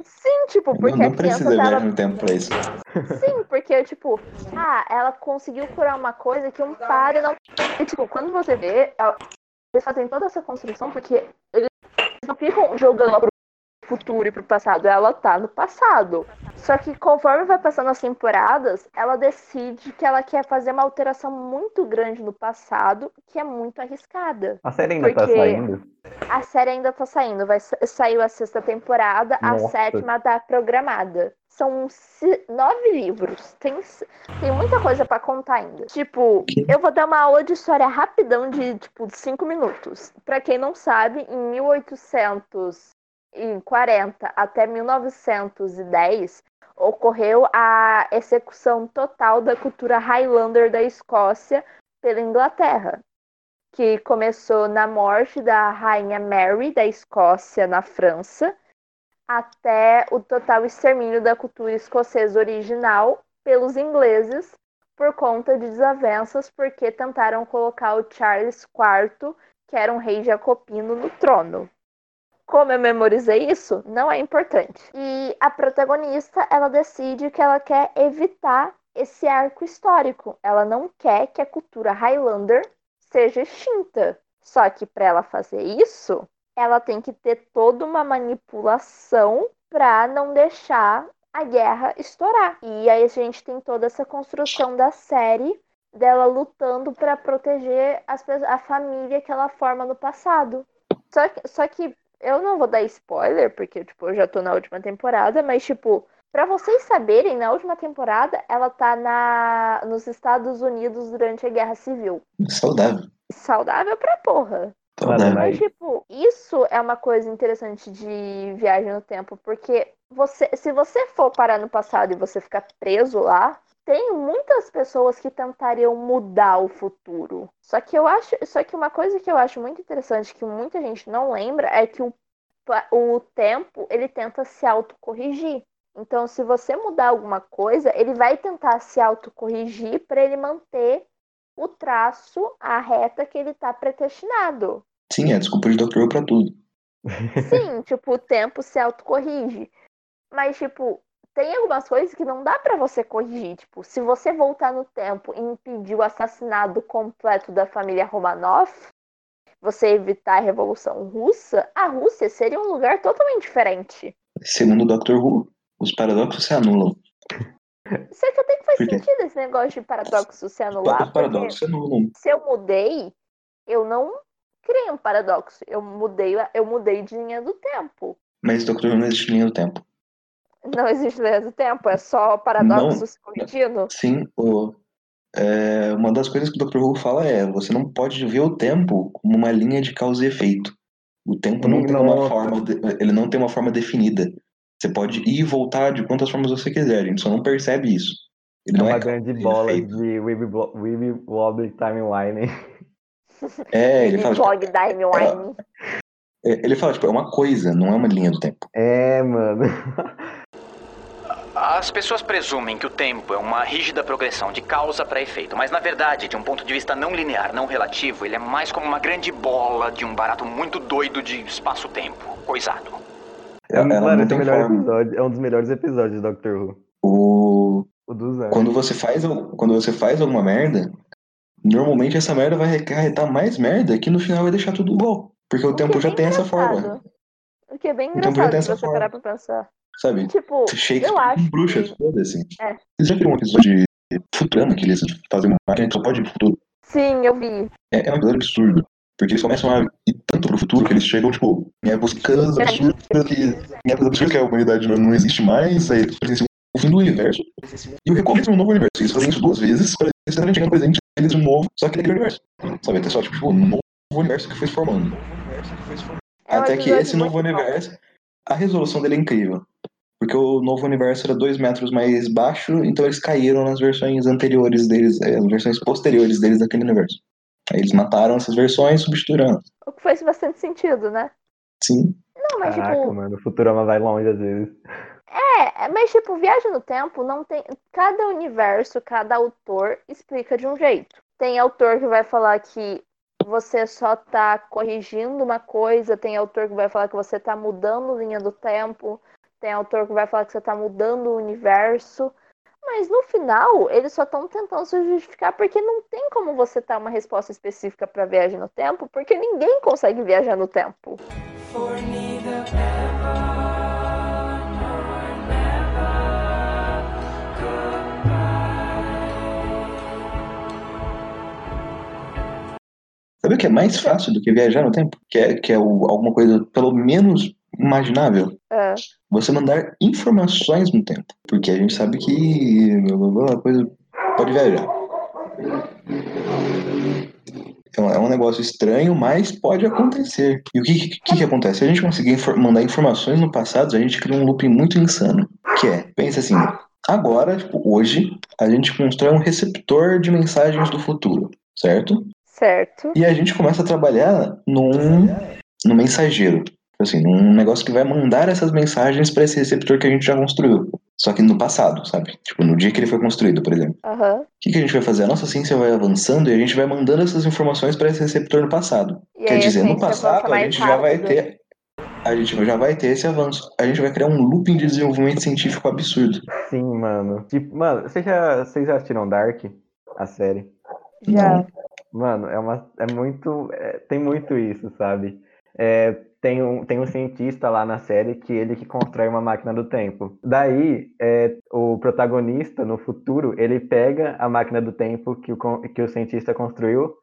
Sim, tipo, porque não, a não criança precisa tava no tempo pra isso. Sim, porque, tipo, ah, ela conseguiu curar uma coisa que um padre não. E, tipo, quando você vê, ela- eles fazem toda essa construção porque eles não ficam jogando pro futuro e pro passado. Ela tá no passado. Só que conforme vai passando as temporadas, ela decide que ela quer fazer uma alteração muito grande no passado, que é muito arriscada. A série ainda tá saindo. A série ainda tá saindo, vai sa- saiu a sexta temporada, a Nossa. sétima tá programada. São nove livros. Tem, tem muita coisa pra contar ainda. Tipo, eu vou dar uma aula de história rapidão de, tipo, cinco minutos. Pra quem não sabe, em 1840 até 1910 ocorreu a execução total da cultura Highlander da Escócia pela Inglaterra que começou na morte da rainha Mary da Escócia na França, até o total extermínio da cultura escocesa original pelos ingleses por conta de desavenças, porque tentaram colocar o Charles IV, que era um rei jacobino, no trono. Como eu memorizei isso, não é importante. E a protagonista, ela decide que ela quer evitar esse arco histórico. Ela não quer que a cultura Highlander seja extinta. Só que para ela fazer isso, ela tem que ter toda uma manipulação para não deixar a guerra estourar. E aí a gente tem toda essa construção da série dela lutando para proteger as a família que ela forma no passado. Só que, só que eu não vou dar spoiler, porque tipo, eu já tô na última temporada, mas tipo, Pra vocês saberem, na última temporada ela tá na, nos Estados Unidos durante a Guerra Civil. Saudável. Saudável pra porra. Saudável. Mas, tipo, isso é uma coisa interessante de viagem no tempo, porque você, se você for parar no passado e você ficar preso lá, tem muitas pessoas que tentariam mudar o futuro. Só que eu acho, só que uma coisa que eu acho muito interessante que muita gente não lembra é que o, o tempo ele tenta se autocorrigir. Então, se você mudar alguma coisa, ele vai tentar se autocorrigir para ele manter o traço, a reta que ele tá predestinado. Sim, é desculpa de Dr. Who pra tudo. Sim, tipo, o tempo se autocorrige. Mas, tipo, tem algumas coisas que não dá pra você corrigir. Tipo, se você voltar no tempo e impedir o assassinato completo da família Romanov, você evitar a Revolução Russa, a Rússia seria um lugar totalmente diferente. Segundo o Dr. Who, os paradoxos se anulam. Só que até que faz Por quê? sentido esse negócio de paradoxo se anular, Os porque paradoxos se anulam. se eu mudei, eu não criei um paradoxo. Eu mudei, eu mudei de linha do tempo. Mas Dr. Who não existe linha do tempo. Não existe linha do tempo, é só paradoxos contínuos. Sim, o, é, uma das coisas que o Dr. Who fala é: você não pode ver o tempo como uma linha de causa e efeito. O tempo não tem uma forma, de- ele não tem uma forma definida. Você pode ir e voltar de quantas formas você quiser, a gente só não percebe isso. Ele É não uma é grande bola efeito. de Weeby Wobbly Timeline. É, ele fala, tipo, blog timeline. é, ele fala, tipo, é uma coisa, não é uma linha do tempo. É, mano. As pessoas presumem que o tempo é uma rígida progressão de causa para efeito, mas na verdade, de um ponto de vista não linear, não relativo, ele é mais como uma grande bola de um barato muito doido de espaço-tempo, coisado. Ela mano, é, tem episódio, é um dos melhores episódios do Doctor Who. O, O dos anos. quando você faz quando você faz alguma merda, normalmente essa merda vai acarretar mais merda que no final vai deixar tudo igual. Porque o O tempo é já tem essa forma, O que é bem engraçado tem se essa você forma. parar pra pensar. Sabe? Tipo, Shakespeare eu acho bruxas, que- foda-se. É. Vocês já viram um episódio de Futurama que eles fazem uma máquina que só pode ir pro futuro? Sim, eu vi. É, é um episódio absurdo. Porque eles começam a ir tanto pro futuro que eles chegam, tipo, em épocas absurdas que. Em épocas absurdas que a humanidade não, não existe mais, aí eles presenciam o fim do universo. E o recomeço de um novo universo. Eles fazem isso duas vezes pra eles tentarem chegar no presente eles um novo, só que naquele universo. Sabe? Até só, tipo, um novo universo que foi se formando. É um Até que esse novo universo, a resolução dele é incrível. Porque o novo universo era dois metros mais baixo, então eles caíram nas versões anteriores deles, eh, nas versões posteriores deles daquele universo. Aí eles mataram essas versões, substituíram. O que faz bastante sentido, né? Sim. Não, mas Caraca, tipo, mano, o Futurama vai longe às vezes. é, é, mas tipo, Viagem no Tempo não tem. Cada universo, cada autor explica de um jeito. Tem autor que vai falar que você só tá corrigindo uma coisa, tem autor que vai falar que você tá mudando linha do tempo, tem autor que vai falar que você tá mudando o universo. Mas no final, eles só estão tentando se justificar porque não tem como você dar uma resposta específica pra viagem no tempo, porque ninguém consegue viajar no tempo. Sabe o que é mais fácil do que viajar no tempo? Que é, que é o- alguma coisa, pelo menos, imaginável. É. Você mandar informações no tempo. Porque a gente sabe que a coisa pode viajar. Então é um negócio estranho, mas pode acontecer. E o que, que, que acontece? Se a gente conseguir infor- mandar informações no passado, a gente cria um looping muito insano. Que é, pensa assim, agora, tipo, hoje, a gente constrói um receptor de mensagens do futuro, certo? Certo. E a gente começa a trabalhar num, num mensageiro. Assim, num negócio que vai mandar essas mensagens para esse receptor que a gente já construiu. Só que no passado, sabe? Tipo, no dia que ele foi construído, por exemplo. Aham. O que, que a gente vai fazer? A nossa ciência vai avançando e a gente vai mandando essas informações para esse receptor no passado. E Quer dizer, no avança passado a gente já vai ter. A gente já vai ter esse avanço. A gente vai criar um looping de desenvolvimento científico absurdo. Sim, mano. Tipo, mano, vocês já, vocês já assistiram Dark? A série? Já. Mano, é uma. É muito. é, tem muito isso, sabe? É, tem, um, tem um cientista lá na série que ele que constrói uma máquina do tempo. Daí, é, o protagonista, no futuro, ele pega a máquina do tempo que o, que o cientista construiu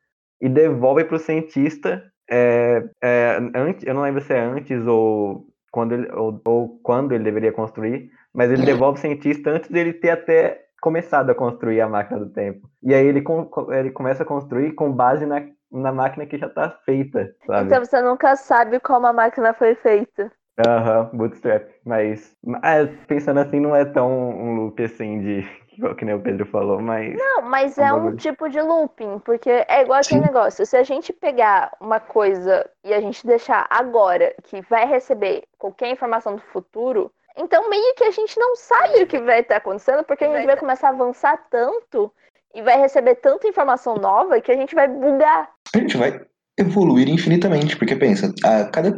e devolve pro cientista. é, é, antes, eu não lembro se é antes ou quando ele, ou, ou quando ele deveria construir, mas ele devolve o cientista antes dele ter até começado a construir a máquina do tempo. E aí ele, com- ele começa a construir com base na, na máquina que já tá feita, sabe? Então você nunca sabe como a máquina foi feita. Aham, bootstrap. Mas, é, pensando assim, não é tão um loop assim de. que nem o Pedro falou, mas. Não, mas É um é um bagulho. tipo de looping, porque é igual aquele Sim. negócio. Se a gente pegar uma coisa e a gente deixar agora que vai receber qualquer informação do futuro, então meio que a gente não sabe o que vai estar acontecendo, porque a gente vai começar a avançar tanto e vai receber tanta informação nova que a gente vai bugar. A gente vai evoluir infinitamente, porque pensa, a cada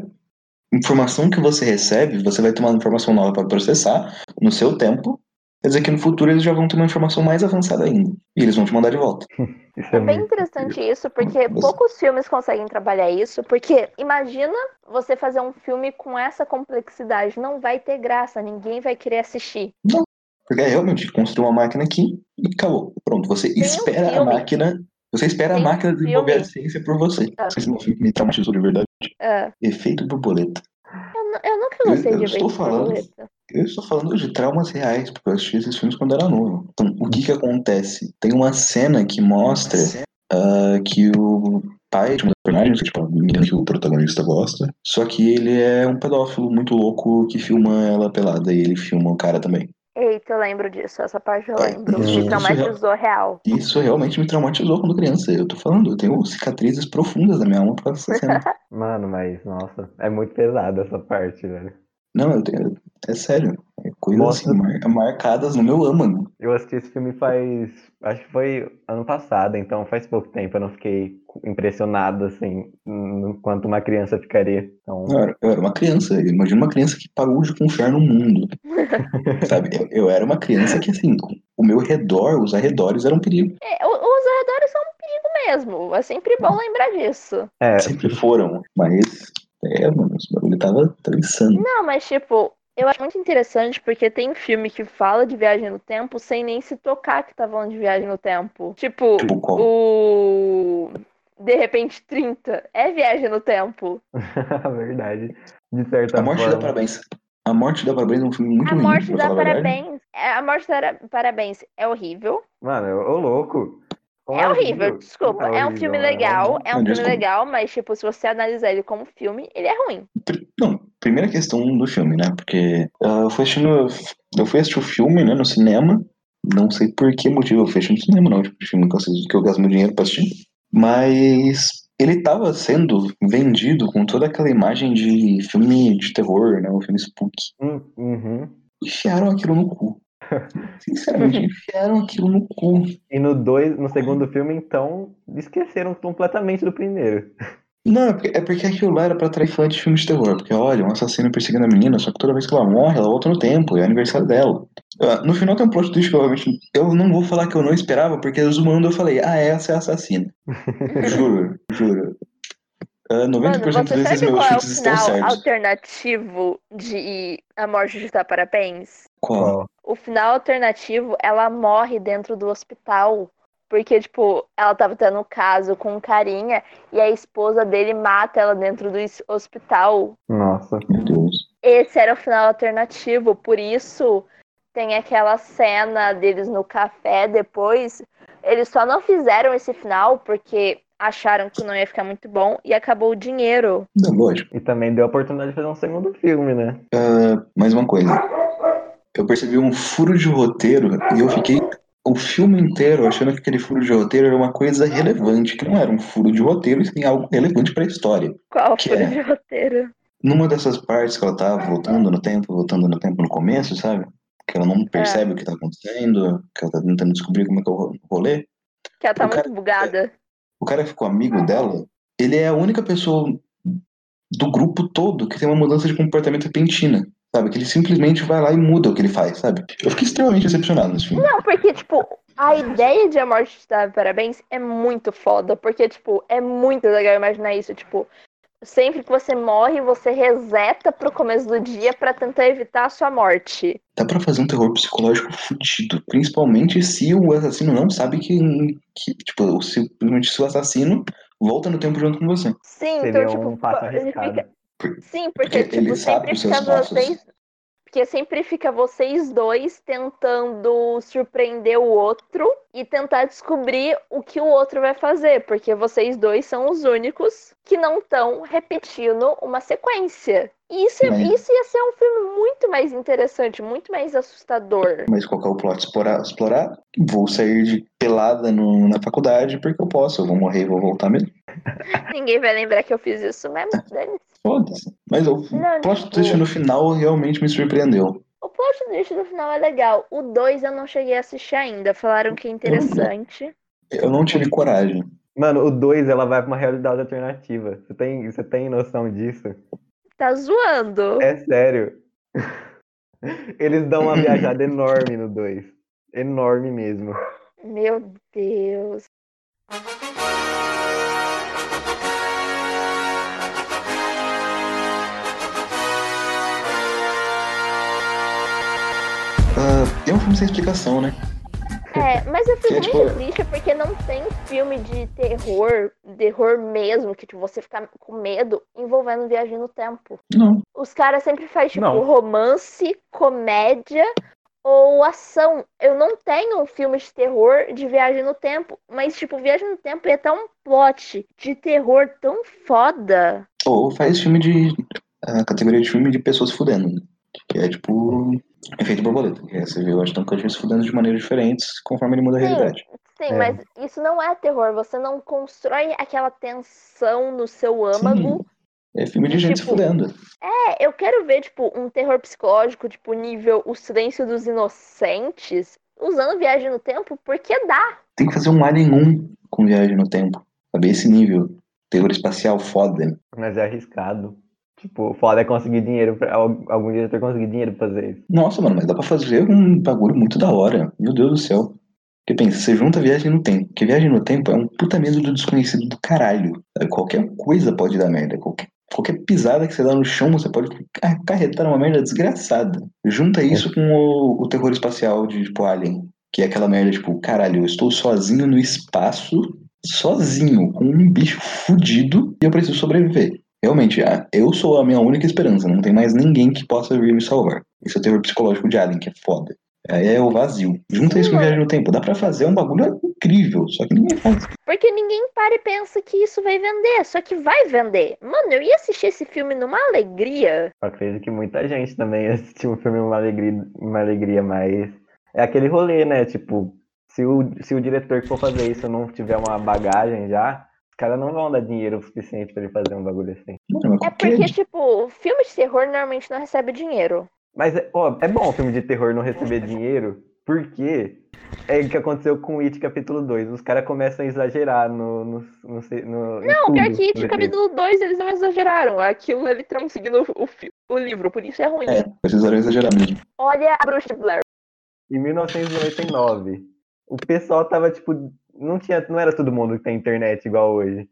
informação que você recebe, você vai ter uma informação nova para processar no seu tempo. Quer dizer que no futuro eles já vão ter uma informação mais avançada ainda. E eles vão te mandar de volta. Isso É é bem interessante isso, porque Você- poucos filmes conseguem trabalhar isso, porque imagina você fazer um filme com essa complexidade, não vai ter graça, ninguém vai querer assistir. Porque é realmente construir uma máquina aqui e acabou. Pronto, você um espera a filme. máquina. Você espera Tem a um máquina desenvolver filme. a ciência por você. Ah. Esse um filme que me traumatizou de verdade. É. Efeito borboleta. Eu eu nunca gostei eu de estou ver falando. borboleta. Eu estou falando de traumas reais, porque eu assisti esses filmes quando era novo. Então, o que que acontece? Tem uma cena que mostra ah, que o pai de uma das personagens, tipo, a menina que o protagonista gosta, só que ele é um pedófilo muito louco que filma ela pelada e ele filma o cara também. Eita, eu lembro disso, essa parte eu Ah, lembro. isso- Me isso traumatizou real. Isso realmente me traumatizou quando criança. Eu tô falando, eu tenho cicatrizes profundas na minha alma por causa dessa cena. Mano, mas, nossa, é muito pesado essa parte, velho. Não, eu tenho. É sério. É coisas assim, mar- marcadas no meu âmago. Eu assisti esse filme faz. Acho que foi ano passado, então faz pouco tempo. Eu não fiquei impressionado, assim, no quanto uma criança ficaria. Então, Eu era, eu era uma criança. Imagina uma criança que parou de confiar no mundo. Sabe? Eu, eu era uma criança que, assim, o meu redor, os arredores eram um perigo. É, os arredores são um perigo mesmo. É sempre bom lembrar disso. é, Sempre foram. Mas, é, mano, esse bagulho tava, tava insano. Não, mas tipo, eu acho muito interessante porque tem filme que fala de viagem no tempo sem nem se tocar que tá falando de viagem no tempo. Tipo, Tipo, o. De repente 30 é viagem no tempo. verdade. De certa A Morte forma. dá Parabéns. A Morte dá Parabéns é um filme muito A ruim, morte dá a parabéns. É, A morte dá parabéns é horrível. Mano, ô louco. Como É horrível, desculpa. Não É um filme é legal, é um Não, filme desculpa. legal, mas tipo, se você analisar ele como filme, ele é ruim. Não, primeira questão do filme, né? Porque ah, eu fui assistindo. Eu fui assistir o filme, né, no cinema. Não sei por que motivo eu fui assistir no cinema, não. Tipo, filme que eu, assisto- que eu gasto meu dinheiro pra assistir. Mas ele tava sendo vendido com toda aquela imagem de filme de terror, né? O filme spook. Hum, Uhum. Enfiaram aquilo no cu. Sinceramente, enfiaram aquilo no cu. E no, dois, no segundo filme, então, esqueceram completamente do primeiro. Não, é porque, é porque aquilo lá era pra atrair fã de filme de terror. Porque, olha, um assassino perseguindo a menina, só que toda vez que ela morre, ela volta no tempo, é aniversário dela. Ah, no final tem um plot twist que eu, realmente- eu não vou falar que eu não esperava, porque zoando eu falei, ah, essa é a assassina. juro, juro. Ah, 90% Mano, você meus qual é o chutes estão final certos. alternativo de A Morte de Parabéns? Qual? O final alternativo, ela morre dentro do hospital. Porque, tipo, ela tava tendo um caso com um carinha e a esposa dele mata ela dentro do hospital. Nossa. Meu Deus. Esse era o final alternativo, por isso tem aquela cena deles no café depois. Eles só não fizeram esse final porque acharam que não ia ficar muito bom e acabou o dinheiro. Não, lógico. E também deu a oportunidade de fazer um segundo filme, né? Ah, mais uma coisa. Eu percebi um furo de roteiro e eu fiquei o filme inteiro achando que aquele furo de roteiro era uma coisa relevante, que não era um furo de roteiro, e sim algo relevante pra história. Qual Que foi é? de roteiro? Numa dessas partes que ela tá voltando no tempo, voltando no tempo no começo, sabe? Que ela não percebe o que tá acontecendo, que ela tá tentando descobrir como é que é o rolê. Que ela tá O cara- muito bugada. O cara que ficou amigo dela, ele é a única pessoa do grupo todo que tem uma mudança de comportamento repentina. Sabe? Que ele simplesmente vai lá e muda o que ele faz, sabe? Eu fiquei extremamente decepcionado nesse filme. Não, porque, tipo, a ideia de A Morte te dá parabéns é muito foda. Porque, tipo, é muito legal imaginar isso. Tipo, sempre que você morre, você reseta pro começo do dia pra tentar evitar a sua morte. Dá pra fazer um terror psicológico fudido. Principalmente se o assassino não sabe que. que tipo, se, simplesmente se o assassino volta no tempo junto com você. Sim, Seria então, tipo, um passo ele arriscado. fica- Sim, Porque porque, tipo, sempre fica vocês. Porque sempre fica vocês dois tentando surpreender o outro e tentar descobrir o que o outro vai fazer. Porque vocês dois são os únicos que não estão repetindo uma sequência. E isso, Mas- isso ia ser um filme muito mais interessante, muito mais assustador. Mas qual que é o plot? Explorar, explorar. Vou sair de pelada no- na faculdade porque eu posso. Eu vou morrer e vou voltar mesmo. Ninguém vai lembrar que eu fiz isso mesmo. Foda-se. Mas o plot twist no final realmente me surpreendeu. O plot twist do final é legal. O 2 eu não cheguei a assistir ainda. Falaram que é interessante. Eu não tive coragem. Mano, o 2 ela vai pra uma realidade alternativa. Você tem, você tem noção disso? Tá zoando. É sério. Eles dão uma viajada enorme no 2. Enorme mesmo. Meu Deus. Ah, é um filme sem explicação, né? É, mas eu fico Que é, muito tipo- triste porque não tem filme de terror, terror mesmo, que tipo, você fica com medo envolvendo viagem no tempo. Não. Os caras sempre fazem, tipo, Não. romance, comédia ou ação. Eu não tenho um filme de terror de viagem no tempo, mas, tipo, viagem no tempo ia estar um plot de terror tão foda. Ou faz filme de. A categoria de filme de pessoas fudendo. Que é tipo. Efeito borboleta. Que é, você vê o Ashton Kutcher se fudendo de maneiras diferentes conforme ele muda a Sim. realidade. Sim, É. mas isso não é terror. Você não constrói aquela tensão no seu âmago. É filme de gente se Tipo, fudendo. É, eu quero ver, tipo, um terror psicológico, tipo, nível O Silêncio dos Inocentes, usando viagem no tempo, porque dá. Tem que fazer um Alien 1 com viagem no tempo. Sabe? Esse nível. Terror espacial foda. Mas é arriscado. Tipo, foda é conseguir dinheiro, pra, al- algum diretor conseguir dinheiro pra fazer isso. Nossa, mano, mas dá pra fazer um bagulho muito da hora. Meu Deus do céu. Porque pensa, você junta viagem no tempo. Porque viagem no tempo é um puta medo do desconhecido do caralho. Sabe? Qualquer coisa pode dar merda. Qualquer, qualquer pisada que você dá no chão, você pode acarretar uma merda desgraçada. Junta isso com o, o terror espacial de, tipo, Alien. Que é aquela merda, tipo, caralho, eu estou sozinho no espaço, sozinho, com um bicho fudido, e eu preciso sobreviver. Realmente, ah, eu sou a minha única esperança, não tem mais ninguém que possa vir me salvar. Esse é o terror psicológico de Alien, que é foda. Aí é o vazio. Junta isso com Sim, viagem no tempo. Dá pra fazer um bagulho incrível, só que ninguém faz. Porque ninguém para e pensa que isso vai vender. Só que vai vender. Mano, eu ia assistir esse filme numa alegria. Eu acredito que muita gente também assistiu o filme uma alegria, uma alegria, mas é aquele rolê, né? Tipo, se o, se o diretor que for fazer isso não tiver uma bagagem já, caras não vão dar dinheiro o suficiente pra ele fazer um bagulho assim. É porque, tipo, filme de terror normalmente não recebe dinheiro. Mas, é- ó, é bom o filme de terror não receber dinheiro, porque é o que aconteceu com It capítulo 2. Os caras começam a exagerar no. no, no, no Não, pior que tudo, It, capítulo 2, eles não exageraram. Aquilo é literalmente seguindo o, fi- o livro, por isso é ruim. É, precisaram exagerar mesmo. Olha a bruxa Blair. Em 1999, o pessoal tava tipo. Não, tinha, não era todo mundo que tem internet igual hoje.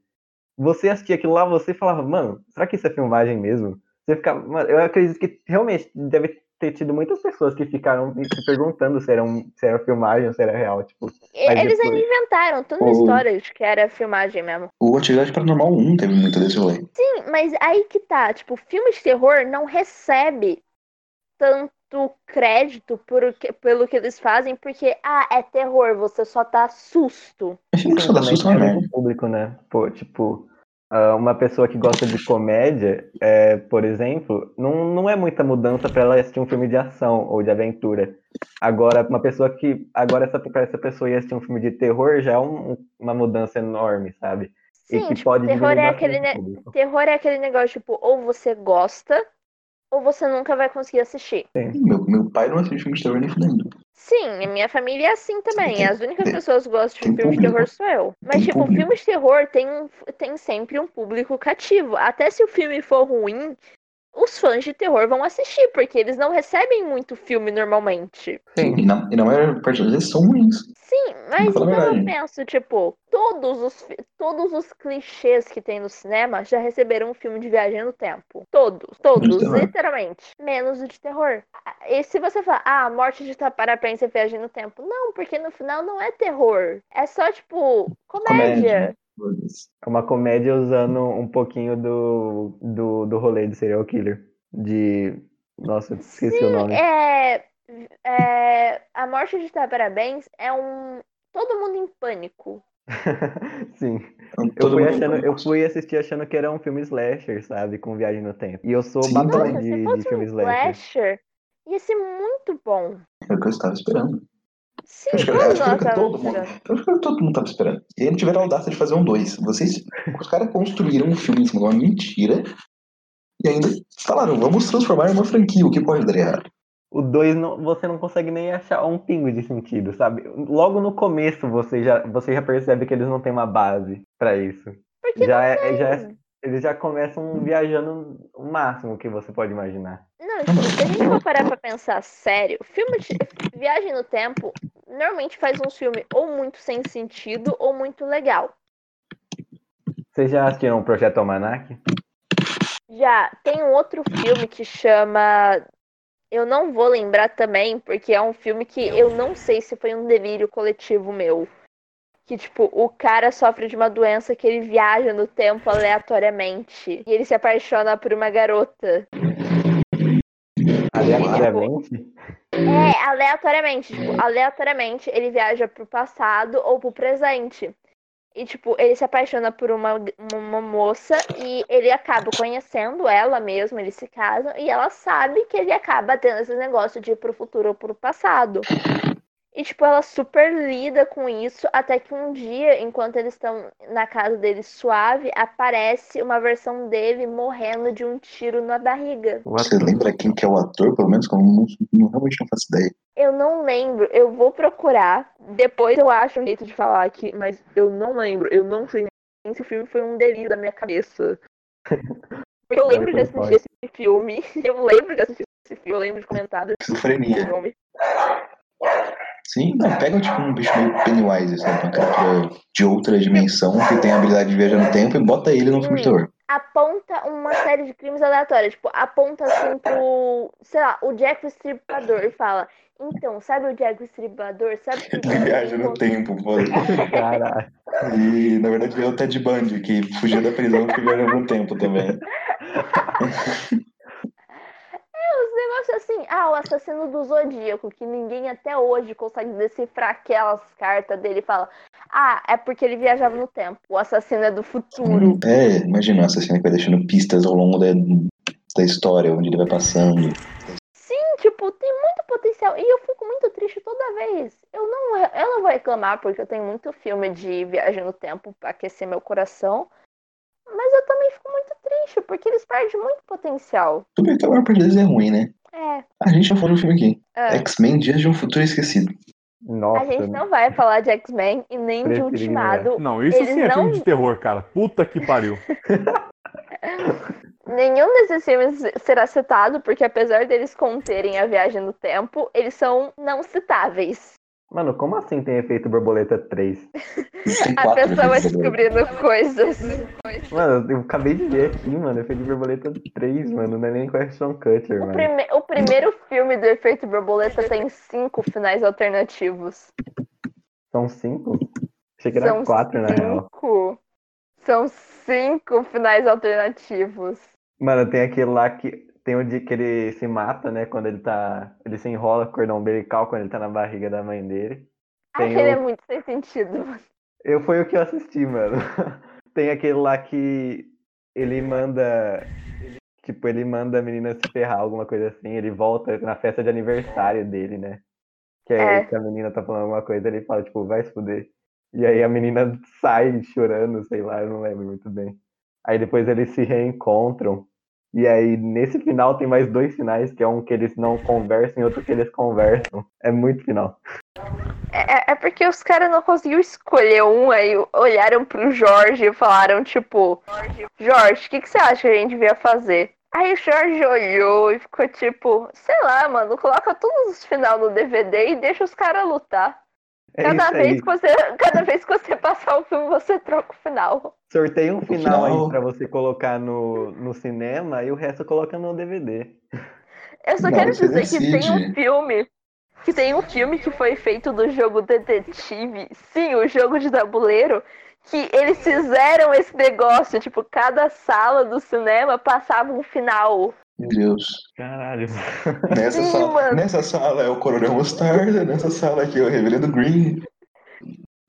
Você assistia aquilo lá, você falava, mano, será que isso é filmagem mesmo? Você ficava. Mano, eu acredito que realmente deve ter tido muitas pessoas que ficaram se perguntando se era, um, se era filmagem ou se era real. Tipo, Eles depois- ainda inventaram O- história de que era filmagem mesmo. O Atividade Paranormal 1 teve muito desse rolê. Sim, mas aí que tá, tipo, filme de terror não recebe tanto crédito por, que- pelo que eles fazem, porque, ah, é terror, você só tá susto. Filme que só dá também susto é muito público, né? Pô, tipo, ah, uma pessoa que gosta de comédia, é, por exemplo, não, não é muita mudança pra ela assistir um filme de ação ou de aventura. Agora, uma pessoa que. Agora, essa, essa pessoa ir assistir um filme de terror já é um- uma mudança enorme, sabe? E Sim, que tipo, pode terror é, dividir aquele, ne- terror é aquele negócio, tipo, ou você gosta, ou você nunca vai conseguir assistir. Meu, meu pai não assiste filme de terror nem fudendo. Sim, a minha família é assim também. Tem- As únicas tem- pessoas que gostam de filme de público. terror sou eu. Mas, Tem tipo, público. filme de terror tem, tem sempre um público cativo. Até se o filme for ruim, os fãs de terror vão assistir, porque eles não recebem muito filme normalmente. Sim. E na, e na maior parte das vezes são ruins. Sim, mas então eu penso, tipo, todos os, todos os clichês que tem no cinema já receberam um filme de viagem no tempo. Todos, todos, literalmente. Menos o de terror. E se você falar, ah, morte de Taparaprense é viagem no tempo. Não, porque no final não é terror. É só, tipo, comédia. Foda-se. É uma comédia usando um pouquinho do, do, do rolê de serial killer. De. Nossa, esqueci o Sim, nome. é, é. A morte de Taparabéns é um. Todo mundo em pânico. Sim. Então, Eu fui, achando, eu fui assistir achando que era um filme slasher, sabe? Com viagem no tempo. E eu sou Sim. Nossa, de, de filme um slasher. slasher, ia ser muito bom. É o que eu estava esperando. Sim, Acho que, todos acho que todo mundo, todo mundo tava esperando. E eles tiveram a audácia de fazer um dois. Vocês, os caras construíram um filme em cima de uma mentira e ainda falaram, vamos transformar em uma franquia, o que pode dar errado. O 2 você não consegue nem achar um pingo de sentido, sabe? Logo no começo você já, você já percebe que eles não têm uma base pra isso. Porque Já é, já é- eles já começam viajando o máximo que você pode imaginar. Não, tipo, se a gente for parar pra pensar sério, filme de Viagem no Tempo normalmente faz um filme ou muito sem sentido ou muito legal. Vocês já assistiram o Projeto Almanac? Já tem um outro filme que chama Eu não vou lembrar também, porque é um filme que eu não sei se foi um delírio coletivo meu. Que, tipo, o cara sofre de uma doença que ele viaja no tempo aleatoriamente. E ele se apaixona por uma garota. Aleatoriamente? É, aleatoriamente. Tipo, aleatoriamente ele viaja pro passado ou pro presente. E, tipo, ele se apaixona por uma, uma moça e ele acaba conhecendo ela mesmo, eles se casam, e ela sabe que ele acaba tendo esse negócio de ir pro futuro ou pro passado. E, tipo, ela super lida com isso, até que um dia, enquanto eles estão na casa dele suave, aparece uma versão dele morrendo de um tiro na barriga. Você lembra quem que é o ator, pelo menos? Que eu não, não- realmente não faço ideia. Eu não lembro, eu vou procurar. Depois eu acho um jeito de falar aqui, mas eu não lembro. Eu não sei nem se o filme foi um delírio da minha cabeça. Porque eu lembro de assistir esse filme. Eu lembro de assistir esse filme, eu lembro de comentar Esquizofrenia. Sim, não, pega tipo um bicho meio Pennywise, sabe? Uma criatura de outra dimensão que tem a habilidade de viajar no tempo e bota ele no filme de terror. Aponta uma série de crimes aleatórios. Tipo, aponta assim pro. Sei lá, o Jack o Estripador e fala. Então, sabe o Jack o Estripador? Sabe que Ele viaja no tempo, pô. Caralho. E na verdade é o Ted Bundy, que fugiu da prisão e viaja no tempo também. Os negócios assim, ah, o assassino do Zodíaco, que ninguém até hoje consegue decifrar aquelas cartas dele e fala, ah, é porque ele viajava no tempo, o assassino é do futuro. É, imagina o assassino que vai deixando pistas ao longo da, da história, onde ele vai passando. Sim, tipo, tem muito potencial. E eu fico muito triste toda vez. Eu não, eu não vou reclamar, porque eu tenho muito filme de viagem no tempo pra aquecer meu coração. Mas eu também fico muito triste, porque eles perdem muito potencial. Tudo bem que a maior parte deles é ruim, né? É. A gente já falou do filme aqui. é. X-Men Dias de um Futuro Esquecido. Nossa, A gente não vai falar de X-Men e nem de Ultimado. Não, isso Eles sim é não- filme de terror, cara. Puta que pariu. Nenhum desses filmes será citado, porque apesar deles conterem a viagem no tempo, eles são não citáveis. Mano, como assim tem efeito borboleta 3? Tem A pessoa descobrindo coisas. Mano, eu acabei de ver aqui, mano, efeito borboleta 3, mano, não é nem com Ashton Kutcher, O, mano. prime- o primeiro filme do Efeito Borboleta tem cinco finais alternativos. São cinco? Achei que era São quatro, na real. cinco. São cinco finais alternativos. Mano, tem aquele lá que tem o dia que ele se mata, né? Quando ele tá. Ele se enrola com o cordão umbilical quando ele tá na barriga da mãe dele. Tem Aquele é o- muito sem sentido. Eu foi o que eu assisti, mano. Tem aquele lá que ele manda. Tipo, ele manda a menina se ferrar, alguma coisa assim. Ele volta na festa de aniversário dele, né? Que é, É. que a menina tá falando alguma coisa, ele fala, tipo, vai se fuder. E aí a menina sai chorando, sei lá, eu não lembro muito bem. Aí depois eles se reencontram. E aí, nesse final, tem mais dois finais, que é um que eles não conversam e outro que eles conversam. É muito final. É, é porque os caras não conseguiram escolher um, aí olharam pro Jorge e falaram, tipo, Jorge, o que, que você acha que a gente devia fazer? Aí o Jorge olhou e ficou tipo, sei lá, mano, coloca todos os final no DVD e deixa os caras lutar. É Cada vez, que você, cada vez que você passar o filme, você troca o final. Sorteia um final, final- aí pra você colocar no, no cinema e o resto coloca no DVD. Eu só Não, quero dizer que tem um filme. Que tem um filme que foi feito do jogo Detetive. Sim, o jogo de tabuleiro. Que eles fizeram esse negócio. Tipo, cada sala do cinema passava um final. Meu Deus. Caralho. Nessa, Sim, sala, mano. nessa sala é o Coronel Mostarda, nessa sala aqui é o Reverendo Green.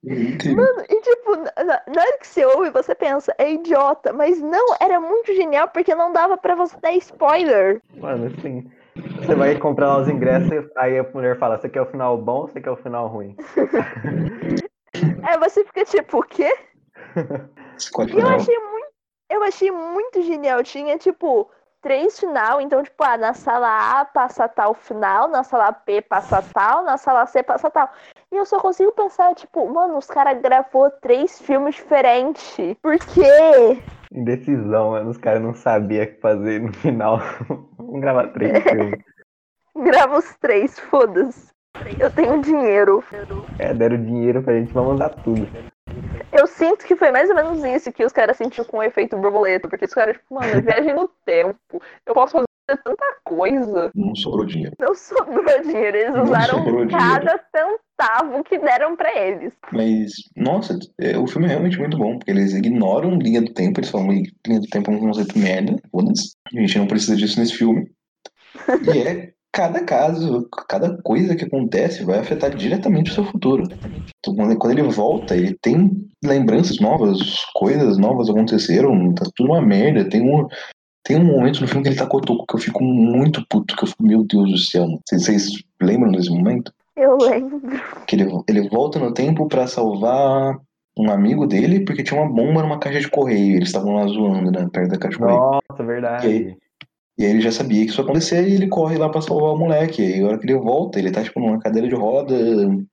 Incrível. Mano, e tipo, na, na hora que você ouve, você pensa, é idiota. Mas não, era muito genial porque não dava pra você dar spoiler. Mano, assim. Você vai comprar lá os ingressos, aí a mulher fala, você quer o final bom ou você quer o final ruim? Aí você fica tipo, o quê? E eu achei muito, eu achei muito genial. Tinha, tipo, três final. Então, tipo, ah, na sala A passa tal final, na sala B passa tal, na sala C passa tal. E eu só consigo pensar, tipo, mano, os caras gravou três filmes diferentes. Por quê? Indecisão, mano. Os caras não sabiam o que fazer no final. Vamos gravar três filmes. Grava os três, foda-se. Eu tenho dinheiro. É, deram dinheiro pra gente, vamos usar tudo. Eu sinto que foi mais ou menos isso que os caras sentiram com o efeito borboleta. Porque os caras, tipo, mano, viagem no tempo. Eu posso fazer tanta coisa. Não sobrou dinheiro. Não sobrou dinheiro. Eles Não usaram cada centavo que deram pra eles. Mas, nossa, é, o filme é realmente muito bom, porque eles ignoram linha do tempo, eles falam, linha do tempo é um conceito merda, foda-se. A gente não precisa disso nesse filme. E é cada caso, cada coisa que acontece vai afetar diretamente o seu futuro. Então, quando ele volta, ele tem lembranças novas, coisas novas aconteceram, tá tudo uma merda. Tem um, tem um momento no filme que ele tá cotoco que eu fico muito puto, que eu fico, meu Deus do céu. Vocês, vocês lembram desse momento? Eu lembro. Que ele, ele volta no tempo pra salvar um amigo dele, porque tinha uma bomba numa caixa de correio. Eles estavam lá zoando, né? Perto da caixa de correio. Nossa, verdade. E aí? E aí ele já sabia que isso ia acontecer e ele corre lá pra salvar o moleque. E aí, a hora que ele volta, ele tá tipo numa cadeira de roda,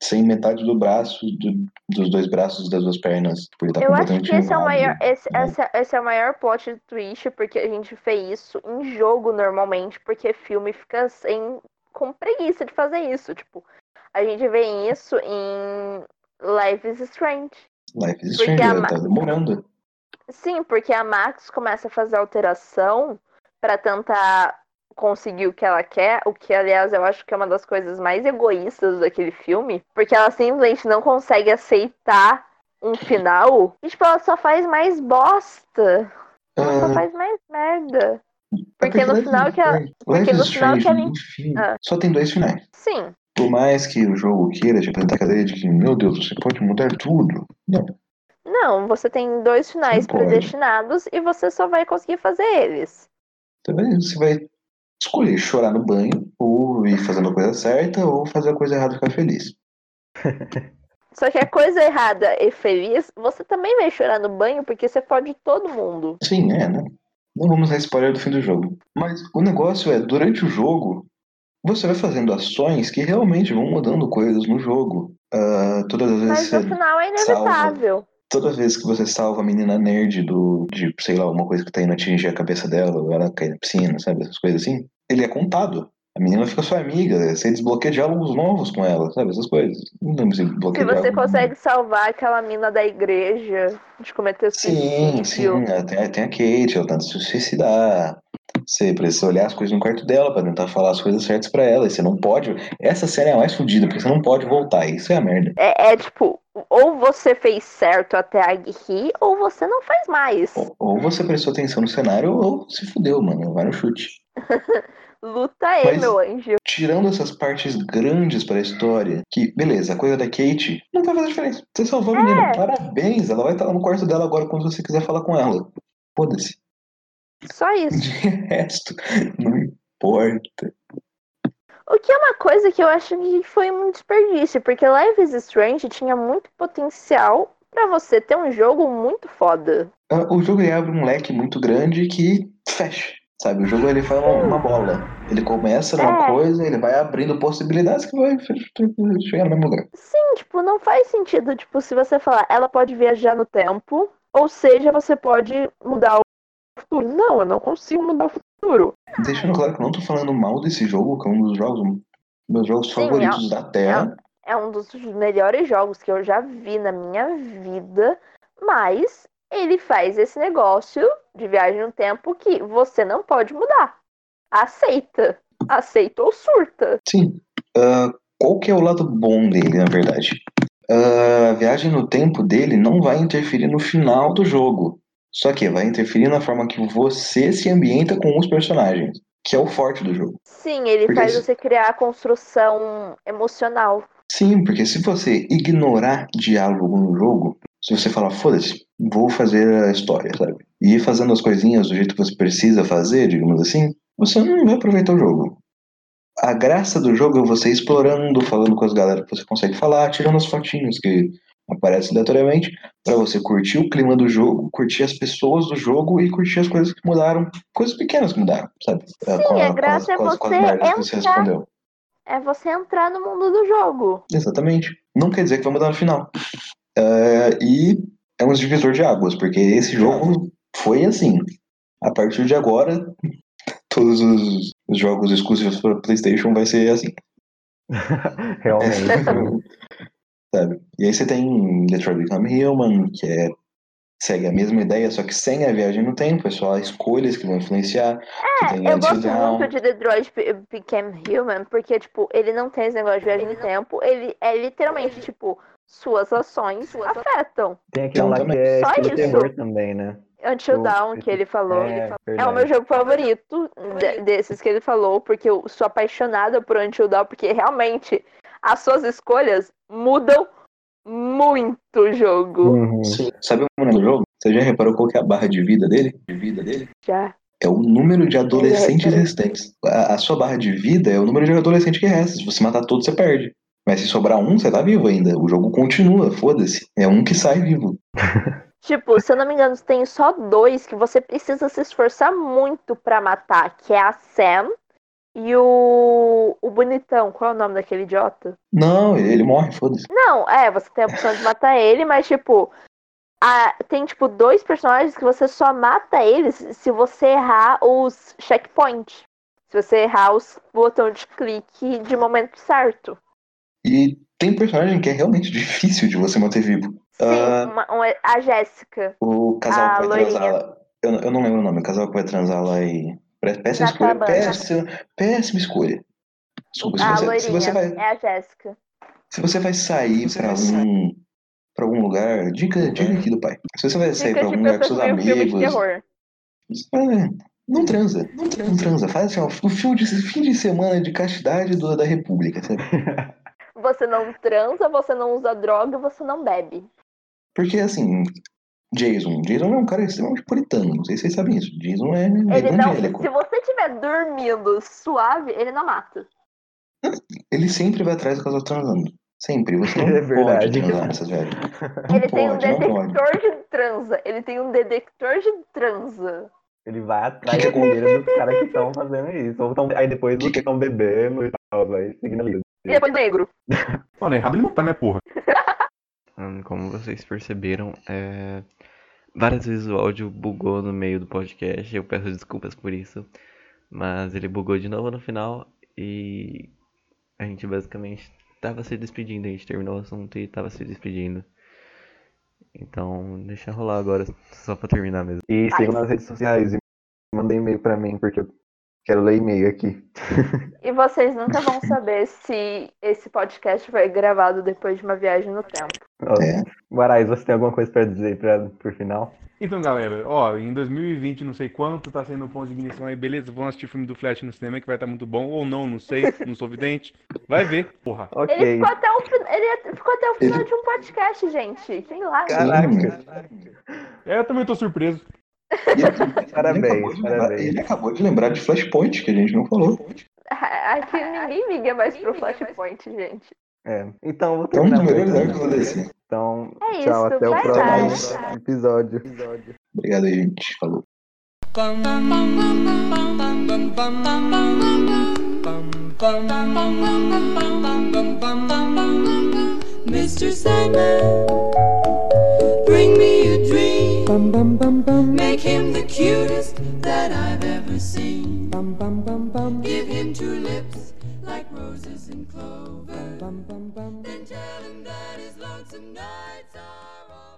sem metade do braço, do- dos dois braços das duas pernas. Tipo, ele tá Eu acho que esse é o maior, esse, esse, esse é o maior plot twist, porque a gente vê isso em jogo normalmente, porque filme fica sem, com preguiça de fazer isso. Tipo, a gente vê isso em Life is Strange. Life is Strange, a tá demorando. Sim, porque a Max começa a fazer alteração pra tentar conseguir o que ela quer, o que, aliás, eu acho que é uma das coisas mais egoístas daquele filme, porque ela simplesmente não consegue aceitar um final e, tipo, ela só faz mais bosta. Ela só Ah, faz mais merda. a Porque no final que ela. é, porque no final que ela- Ah. só tem dois finais. Sim. Por mais que o jogo queira te apresentar a ideia de que, meu Deus, você pode mudar tudo. Não. Não, você tem dois finais predestinados e você só vai conseguir fazer eles. Você vai, você vai escolher chorar no banho, ou ir fazendo a coisa certa, ou fazer a coisa errada e ficar feliz. Só que a coisa errada e feliz, você também vai chorar no banho porque você fode todo mundo. Sim, é, né? Não vamos dar spoiler do fim do jogo. Mas o negócio é, durante o jogo, você vai fazendo ações que realmente vão mudando coisas no jogo. Ah, todas as vezes Mas no final é inevitável. Toda vez que você salva a menina nerd do, de, sei lá, uma coisa que tá indo atingir a cabeça dela, ou ela cai na piscina, sabe? Essas coisas assim. Ele é contado. A menina fica sua amiga, você desbloqueia diálogos novos com ela, sabe? Essas coisas. Não lembro se bloqueia você diálogos. consegue salvar aquela mina da igreja de cometer Sim, suicídio. sim, ela tem, tem a Kate, ela tenta se suicidar. Você precisa olhar as coisas no quarto dela pra tentar falar as coisas certas pra ela. E você não pode. Essa cena é a mais fodida, porque você não pode voltar. Isso é a merda. É, é tipo, ou você fez certo até a rir, ou você não faz mais. Ou, ou você prestou atenção no cenário, ou se fudeu, mano. Vai no chute. Luta aí, Mas- meu anjo. Tirando essas partes grandes pra história, que, beleza, a coisa da Kate não vai fazer diferença. Você salvou a É. menina. Parabéns, ela vai estar lá no quarto dela agora quando você quiser falar com ela. Foda-se. Só isso. De resto, não importa. O que é uma coisa que eu acho que foi um desperdício, porque Life is Strange tinha muito potencial pra você ter um jogo muito foda. Ah, O jogo ele abre um leque muito grande que fecha. Sabe, o jogo ele faz uma, uma bola. Ele começa numa É. coisa, ele vai abrindo possibilidades que vai chegar no mesmo lugar. Sim, tipo, não faz sentido, tipo, se você falar, ela pode viajar no tempo, ou seja, você pode mudar futuro. Não, eu não consigo mudar o futuro. Deixando claro que eu não tô falando mal desse jogo, que é um dos jogos, meus jogos Sim, favoritos da Terra. É um dos melhores jogos que eu já vi na minha vida, mas ele faz esse negócio de viagem no tempo que você não pode mudar. Aceita. Aceita ou surta. Sim. Ah, qual que é o lado bom dele, na verdade? Ah, a viagem no tempo dele não vai interferir no final do jogo. Só que vai interferir na forma que você se ambienta com os personagens, que é o forte do jogo. Sim, ele Porque faz se- você criar a construção emocional. Sim, porque se você ignorar diálogo no jogo, se você falar, foda-se, vou fazer a história, sabe? E ir fazendo as coisinhas do jeito que você precisa fazer, digamos assim, você não vai aproveitar o jogo. A graça do jogo é você explorando, falando com as galera que você consegue falar, tirando as fotinhos que aparecem aleatoriamente, pra você curtir o clima do jogo, curtir as pessoas do jogo e curtir as coisas que mudaram, coisas pequenas que mudaram, sabe? Sim, com, a com graça é com você que você entrar. respondeu. É você entrar no mundo do jogo. Exatamente. Não quer dizer que vai mudar no final. É, e é um divisor de águas, porque esse jogo foi assim. A partir de agora, todos os, os jogos exclusivos para PlayStation vai ser assim. Realmente. Sabe? E aí você tem Detroit Become Human, que é segue a mesma ideia, só que sem a viagem no tempo, é só escolhas que vão influenciar. tem Eu gosto Dawn. muito de Detroit Be- Became Human, porque, tipo, ele não tem esse negócio de viagem no tempo, ele é literalmente, tipo, suas ações afetam. Tem aquele lá que também. é Só isso. terror também, né? Until Dawn, que ele falou. É, É o meu jogo favorito de- desses que ele falou, porque eu sou apaixonada por Until Dawn, porque realmente as suas escolhas mudam muito o jogo. Uhum. Sim. Sabe o nome do jogo? Você já reparou qual que é a barra de vida dele? De vida dele? Já. É o número de adolescentes É, é. restantes. A, a sua barra de vida é o número de adolescentes que resta. Se você matar todos, você perde. Mas se sobrar um, você tá vivo ainda. O jogo continua, foda-se. É um que sai vivo. Tipo, se eu não me engano, tem só dois que você precisa se esforçar muito pra matar, que é a Sam e o, o bonitão. Qual é o nome daquele idiota? Não, ele, morre, foda-se. Não, é, você tem a opção de matar ele, mas tipo, a- tem tipo dois personagens que você só mata eles se você errar os checkpoints. Se você errar os botão de clique de momento certo. E tem personagem que é realmente difícil de você manter vivo. Sim, Ah. uma- uma- a Jéssica. O casal que vai loirinha. transar. Eu, eu não lembro o nome, o casal que vai transar lá e. Péssima escolha. Jacabana. Péssima, péssima escolha. Desculpa, se A você, se você vai. É a Jéssica. Se você vai sair sair. algum. pra algum lugar. Dica, dica aqui do pai. Se você vai sair pra algum lugar com seus amigos. É, não transa. Não transa. Não transa. Faz assim, ó, o fim de, fim de semana de castidade do, da República, sabe? Você não transa, você não usa droga, você não bebe. Porque assim. Jason. Jason é um cara extremamente puritano. Não sei se vocês sabem isso. Jason é Ele não. evangélico. Se você estiver dormindo suave, ele não mata. Ele sempre vai atrás do casal transando. Sempre. Você não É verdade. pode transar nessas. Não ele tem um pode, não pode. detector de transa. Ele tem um detector de transa. Ele vai atrás Que que primeiro dos caras que estão fazendo isso. Ou tão- aí depois Que estão bebendo e tal, vai seguindo a vida. E depois negro. Mano, errado ele não tá, né, porra? Como vocês perceberam, é, várias vezes o áudio bugou no meio do podcast. Eu peço desculpas por isso. Mas ele bugou de novo no final e a gente basicamente tava se despedindo. A gente terminou o assunto e tava se despedindo. Então, deixa rolar agora, só pra terminar mesmo. E sigam nas redes sociais e mandem e-mail pra mim, porque eu quero ler e-mail aqui. E vocês nunca vão saber se esse podcast foi gravado depois de uma viagem no tempo. É. Guarais, você tem alguma coisa pra dizer pra, por final? Então, galera, ó, em 2020, não sei quanto, tá sendo o ponto de ignição aí, beleza? Vamos assistir o filme do Flash no cinema que vai estar muito bom, ou não, não sei, não sou vidente. Vai ver, porra. Ok. Ele ficou até o, ele ficou até o final Ele- de um podcast, gente. Sei lá. Caraca. É, eu também tô surpreso. E ele- Parabéns, ele acabou de lembrar- parabéns. Ele acabou de lembrar de Flashpoint, que a gente não falou. Aqui ninguém liga mais pro Flashpoint, gente. É. Então, vou É terminar melhores arcos DC. Então, É tchau, isso, até o próximo bye. episódio. Obrigado aí, gente. Falou. Mr. Sandman, bring me a dream. Make him the cutest that I've ever seen. Bum bum bum bum. Give him two lips like roses and clover. Bum bum bum. Then tell him that his lonesome nights are.